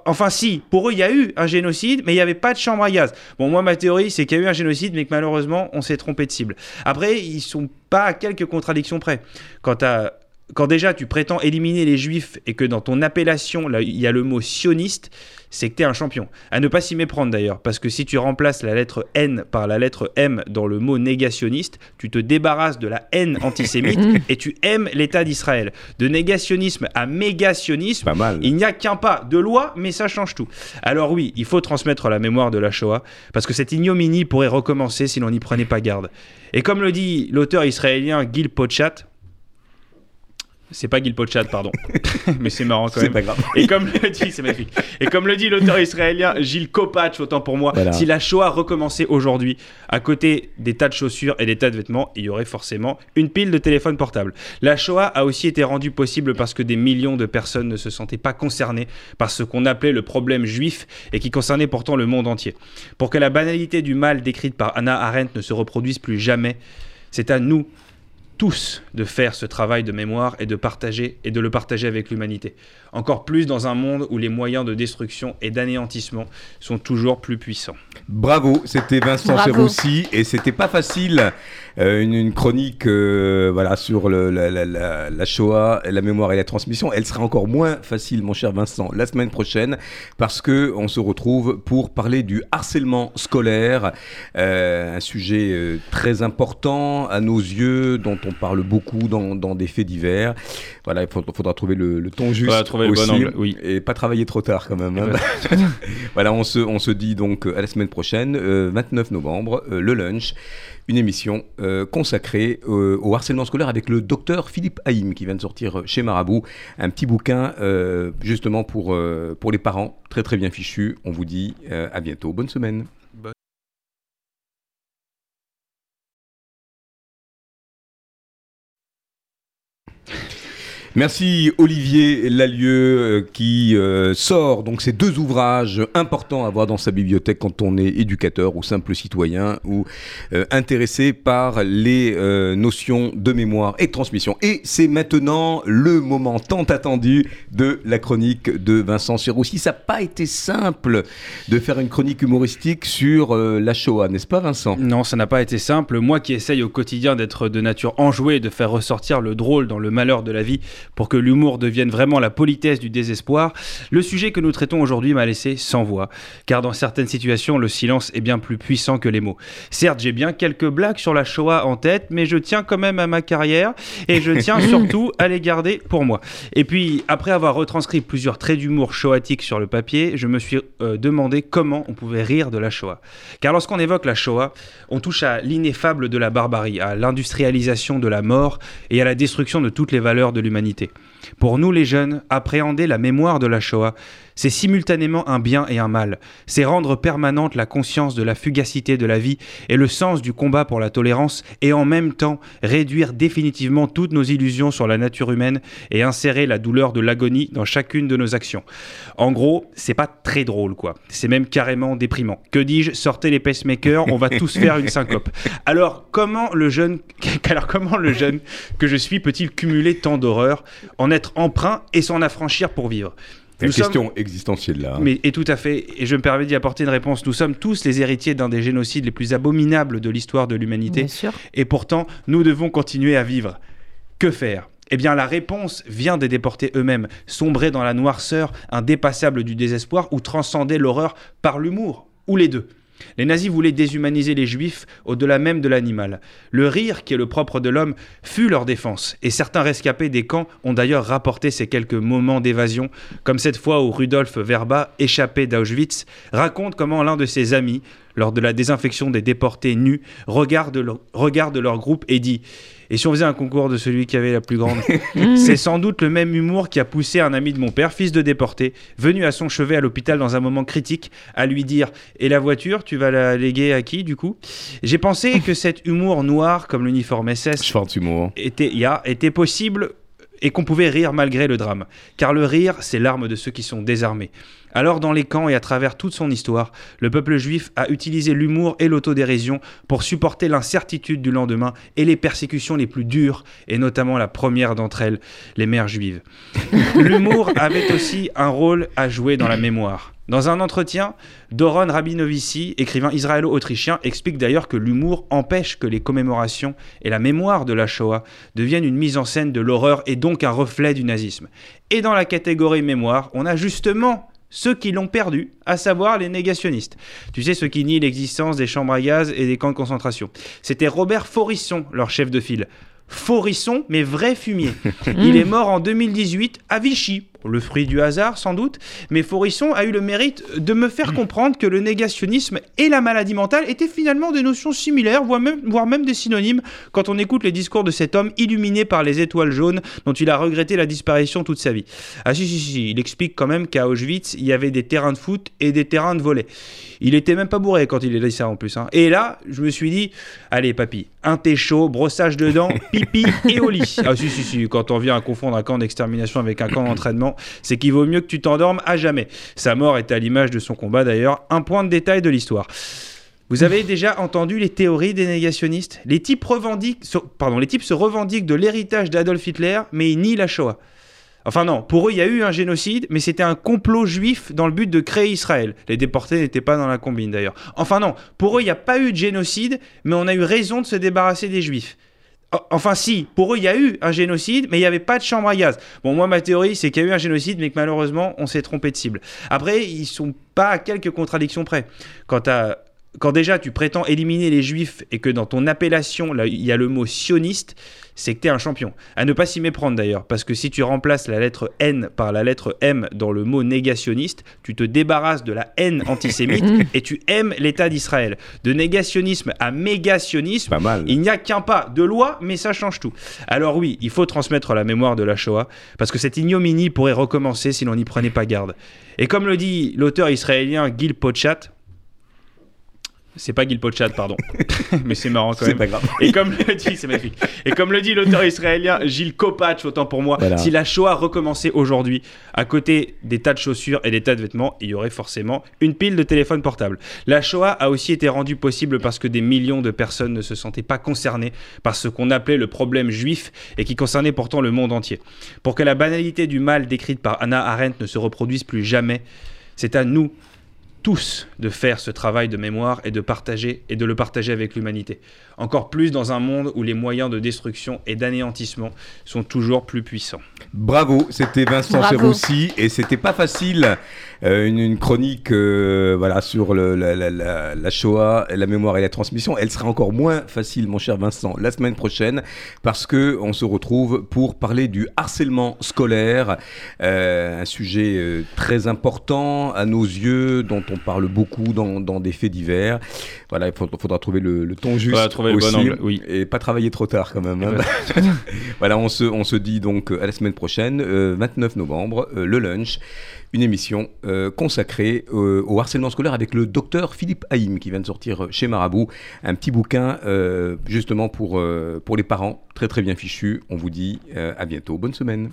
Enfin si, pour eux, il y a eu un génocide, mais il n'y avait pas de chambre à gaz. Bon, moi, ma théorie, c'est qu'il y a eu un génocide, mais que malheureusement, on s'est trompé de cible. Après, ils sont pas à quelques contradictions près. Quant à quand déjà tu prétends éliminer les juifs et que dans ton appellation, là, il y a le mot sioniste, c'est que tu es un champion. À ne pas s'y méprendre d'ailleurs, parce que si tu remplaces la lettre N par la lettre M dans le mot négationniste, tu te débarrasses de la haine antisémite (laughs) et tu aimes l'État d'Israël. De négationnisme à mégationnisme, il n'y a qu'un pas de loi, mais ça change tout. Alors oui, il faut transmettre la mémoire de la Shoah, parce que cette ignominie pourrait recommencer si l'on n'y prenait pas garde. Et comme le dit l'auteur israélien Gil Pochat, c'est pas Gil Pochat, pardon. (laughs) (laughs) Mais c'est marrant quand même. C'est pas grave. Et comme le dit, c'est magnifique. Et comme le dit l'auteur israélien Gilles Kopach, autant pour moi, si la Shoah recommençait aujourd'hui, à côté des tas de chaussures et des tas de vêtements, il y aurait forcément une pile de téléphones portables. La Shoah a aussi été rendue possible parce que des millions de personnes ne se sentaient pas concernées par ce qu'on appelait le problème juif et qui concernait pourtant le monde entier. Pour que la banalité du mal décrite par Anna Arendt ne se reproduise plus jamais, c'est à nous tous de faire ce travail de mémoire et de partager et de le partager avec l'humanité. Encore plus dans un monde où les moyens de destruction et d'anéantissement sont toujours plus puissants. Bravo, c'était Vincent Cheroussi et c'était pas facile euh, une, chronique euh, voilà sur le, la, la, la, Shoah, la mémoire et la transmission. Elle sera encore moins facile, mon cher Vincent, la semaine prochaine parce que on se retrouve pour parler du harcèlement scolaire, euh, un sujet très important à nos yeux dont on parle beaucoup dans, dans des faits divers. Voilà, il faudra, trouver le, le ton juste. trouver le bon angle, oui. Et pas travailler trop tard quand même. Hein. (laughs) voilà, on se, on se dit donc à la semaine prochaine, 29 novembre, le lunch une émission euh, consacrée euh, au harcèlement scolaire avec le docteur Philippe Haïm qui vient de sortir chez Marabout un petit bouquin euh, justement pour, pour les parents, très très bien fichu. On vous dit à bientôt. Bonne semaine. Merci Olivier Lalieu euh, qui euh, sort donc ces deux ouvrages importants à voir dans sa bibliothèque quand on est éducateur ou simple citoyen ou euh, intéressé par les notions de mémoire et de transmission. Et c'est maintenant le moment tant attendu de la chronique de Vincent Chiroussi. Ça n'a pas été simple de faire une chronique humoristique sur la Shoah, n'est-ce pas Vincent? Non, ça n'a pas été simple. Moi qui essaye au quotidien d'être de nature enjouée, de faire ressortir le drôle dans le malheur de la vie, pour que l'humour devienne vraiment la politesse du désespoir, le sujet que nous traitons aujourd'hui m'a laissé sans voix, car dans certaines situations, le silence est bien plus puissant que les mots. Certes, j'ai bien quelques blagues sur la Shoah en tête, mais je tiens quand même à ma carrière et je tiens (laughs) surtout à les garder pour moi. Et puis, après avoir retranscrit plusieurs traits d'humour shoatique sur le papier, je me suis euh, demandé comment on pouvait rire de la Shoah. Car lorsqu'on évoque la Shoah, on touche à l'ineffable de la barbarie, à l'industrialisation de la mort et à la destruction de toutes les valeurs de l'humanité opportunité. Pour nous les jeunes, appréhender la mémoire de la Shoah, c'est simultanément un bien et un mal. C'est rendre permanente la conscience de la fugacité de la vie et le sens du combat pour la tolérance et en même temps réduire définitivement toutes nos illusions sur la nature humaine et insérer la douleur de l'agonie dans chacune de nos actions. En gros, c'est pas très drôle quoi. C'est même carrément déprimant. Que dis-je? Sortez les pacemakers, on va tous faire une syncope. Alors comment le jeune (laughs) alors comment le jeune que je suis peut-il cumuler tant d'horreurs, en être emprunt et s'en affranchir pour vivre une question existentielle là. Hein. Mais, et tout à fait, et je me permets d'y apporter une réponse. Nous sommes tous les héritiers d'un des génocides les plus abominables de l'histoire de l'humanité. Et pourtant, nous devons continuer à vivre. Que faire? Eh bien, la réponse vient des déportés eux-mêmes, sombrer dans la noirceur indépassable du désespoir ou transcender l'horreur par l'humour, ou les deux. Les nazis voulaient déshumaniser les juifs au-delà même de l'animal. Le rire, qui est le propre de l'homme, fut leur défense, et certains rescapés des camps ont d'ailleurs rapporté ces quelques moments d'évasion, comme cette fois où Rudolf Verba, échappé d'Auschwitz, raconte comment l'un de ses amis, lors de la désinfection des déportés nus, regarde, regarde leur groupe et dit et si on faisait un concours de celui qui avait la plus grande (laughs) C'est sans doute le même humour qui a poussé un ami de mon père, fils de déporté, venu à son chevet à l'hôpital dans un moment critique, à lui dire Et la voiture, tu vas la léguer à qui du coup? J'ai pensé que cet humour noir, comme l'uniforme SS, était, était possible et qu'on pouvait rire malgré le drame. Car le rire, c'est l'arme de ceux qui sont désarmés. Alors dans les camps et à travers toute son histoire, le peuple juif a utilisé l'humour et l'autodérision pour supporter l'incertitude du lendemain et les persécutions les plus dures, et notamment la première d'entre elles, les mères juives. (laughs) L'humour avait aussi un rôle à jouer dans la mémoire. Dans un entretien, Doron Rabinovici, écrivain israélo-autrichien, explique d'ailleurs que l'humour empêche que les commémorations et la mémoire de la Shoah deviennent une mise en scène de l'horreur et donc un reflet du nazisme. Et dans la catégorie mémoire, on a justement ceux qui l'ont perdu, à savoir les négationnistes. Tu sais, ceux qui nient l'existence des chambres à gaz et des camps de concentration. C'était Robert Forisson, leur chef de file. Forisson, mais vrai fumier. (laughs) Il est mort en 2018 à Vichy, le fruit du hasard sans doute, mais Forisson a eu le mérite de me faire comprendre que le négationnisme et la maladie mentale étaient finalement des notions similaires, voire même, voire même des synonymes, quand on écoute les discours de cet homme illuminé par les étoiles jaunes dont il a regretté la disparition toute sa vie. Ah si, si, si, il explique quand même qu'à Auschwitz, il y avait des terrains de foot et des terrains de volley. Il était même pas bourré quand il a dit ça en plus. Hein. Et là, je me suis dit, allez papy, un thé chaud, brossage de dents, (laughs) pipi et au lit. Ah si, si, si, quand on vient à confondre un camp d'extermination avec un camp d'entraînement, c'est qu'il vaut mieux que tu t'endormes à jamais. Sa mort est à l'image de son combat d'ailleurs, un point de détail de l'histoire. Vous avez déjà entendu les théories des négationnistes? Les types, revendiquent, pardon, les types se revendiquent de l'héritage d'Adolf Hitler, mais ils nient la Shoah. Enfin non, pour eux, il y a eu un génocide, mais c'était un complot juif dans le but de créer Israël. Les déportés n'étaient pas dans la combine d'ailleurs. Enfin non, pour eux, il n'y a pas eu de génocide, mais on a eu raison de se débarrasser des juifs. Enfin si, pour eux, il y a eu un génocide, mais il n'y avait pas de chambre à gaz. Bon, moi, ma théorie, c'est qu'il y a eu un génocide, mais que malheureusement, on s'est trompé de cible. Après, ils sont pas à quelques contradictions près. Quant à quand déjà tu prétends éliminer les juifs et que dans ton appellation, il y a le mot sioniste, c'est que tu es un champion. À ne pas s'y méprendre d'ailleurs, parce que si tu remplaces la lettre N par la lettre M dans le mot négationniste, tu te débarrasses de la haine antisémite (laughs) et tu aimes l'État d'Israël. De négationnisme à mégationnisme, il n'y a qu'un pas de loi, mais ça change tout. Alors oui, il faut transmettre la mémoire de la Shoah, parce que cette ignominie pourrait recommencer si l'on n'y prenait pas garde. Et comme le dit l'auteur israélien Gil Pochat, c'est pas Gil Pochat, pardon. (laughs) Mais c'est marrant quand même. pas grave. Et comme (laughs) le dit, c'est magnifique. Et comme le dit l'auteur israélien Gilles Kopach, autant pour moi, si la Shoah recommençait aujourd'hui, à côté des tas de chaussures et des tas de vêtements, il y aurait forcément une pile de téléphones portables. La Shoah a aussi été rendue possible parce que des millions de personnes ne se sentaient pas concernées par ce qu'on appelait le problème juif et qui concernait pourtant le monde entier. Pour que la banalité du mal décrite par Anna Arendt ne se reproduise plus jamais, c'est à nous tous de faire ce travail de mémoire et de partager et de le partager avec l'humanité. Encore plus dans un monde où les moyens de destruction et d'anéantissement sont toujours plus puissants. Bravo, c'était Vincent Serroussi et c'était pas facile euh, une, chronique euh, voilà sur le, la, la, la, Shoah, la mémoire et la transmission. Elle sera encore moins facile, mon cher Vincent, la semaine prochaine parce que on se retrouve pour parler du harcèlement scolaire, euh, un sujet très important à nos yeux dont on parle beaucoup dans, dans des faits divers. Voilà, il faudra, trouver le, le ton juste oui. Et pas travailler trop tard quand même. Hein. (laughs) voilà, on se, on se dit donc à la semaine prochaine, 29 euh, novembre, euh, le lunch, une émission euh, consacrée au harcèlement scolaire avec le docteur Philippe Haïm qui vient de sortir chez Marabout, un petit bouquin justement pour, pour les parents, très très bien fichu. On vous dit à bientôt, bonne semaine.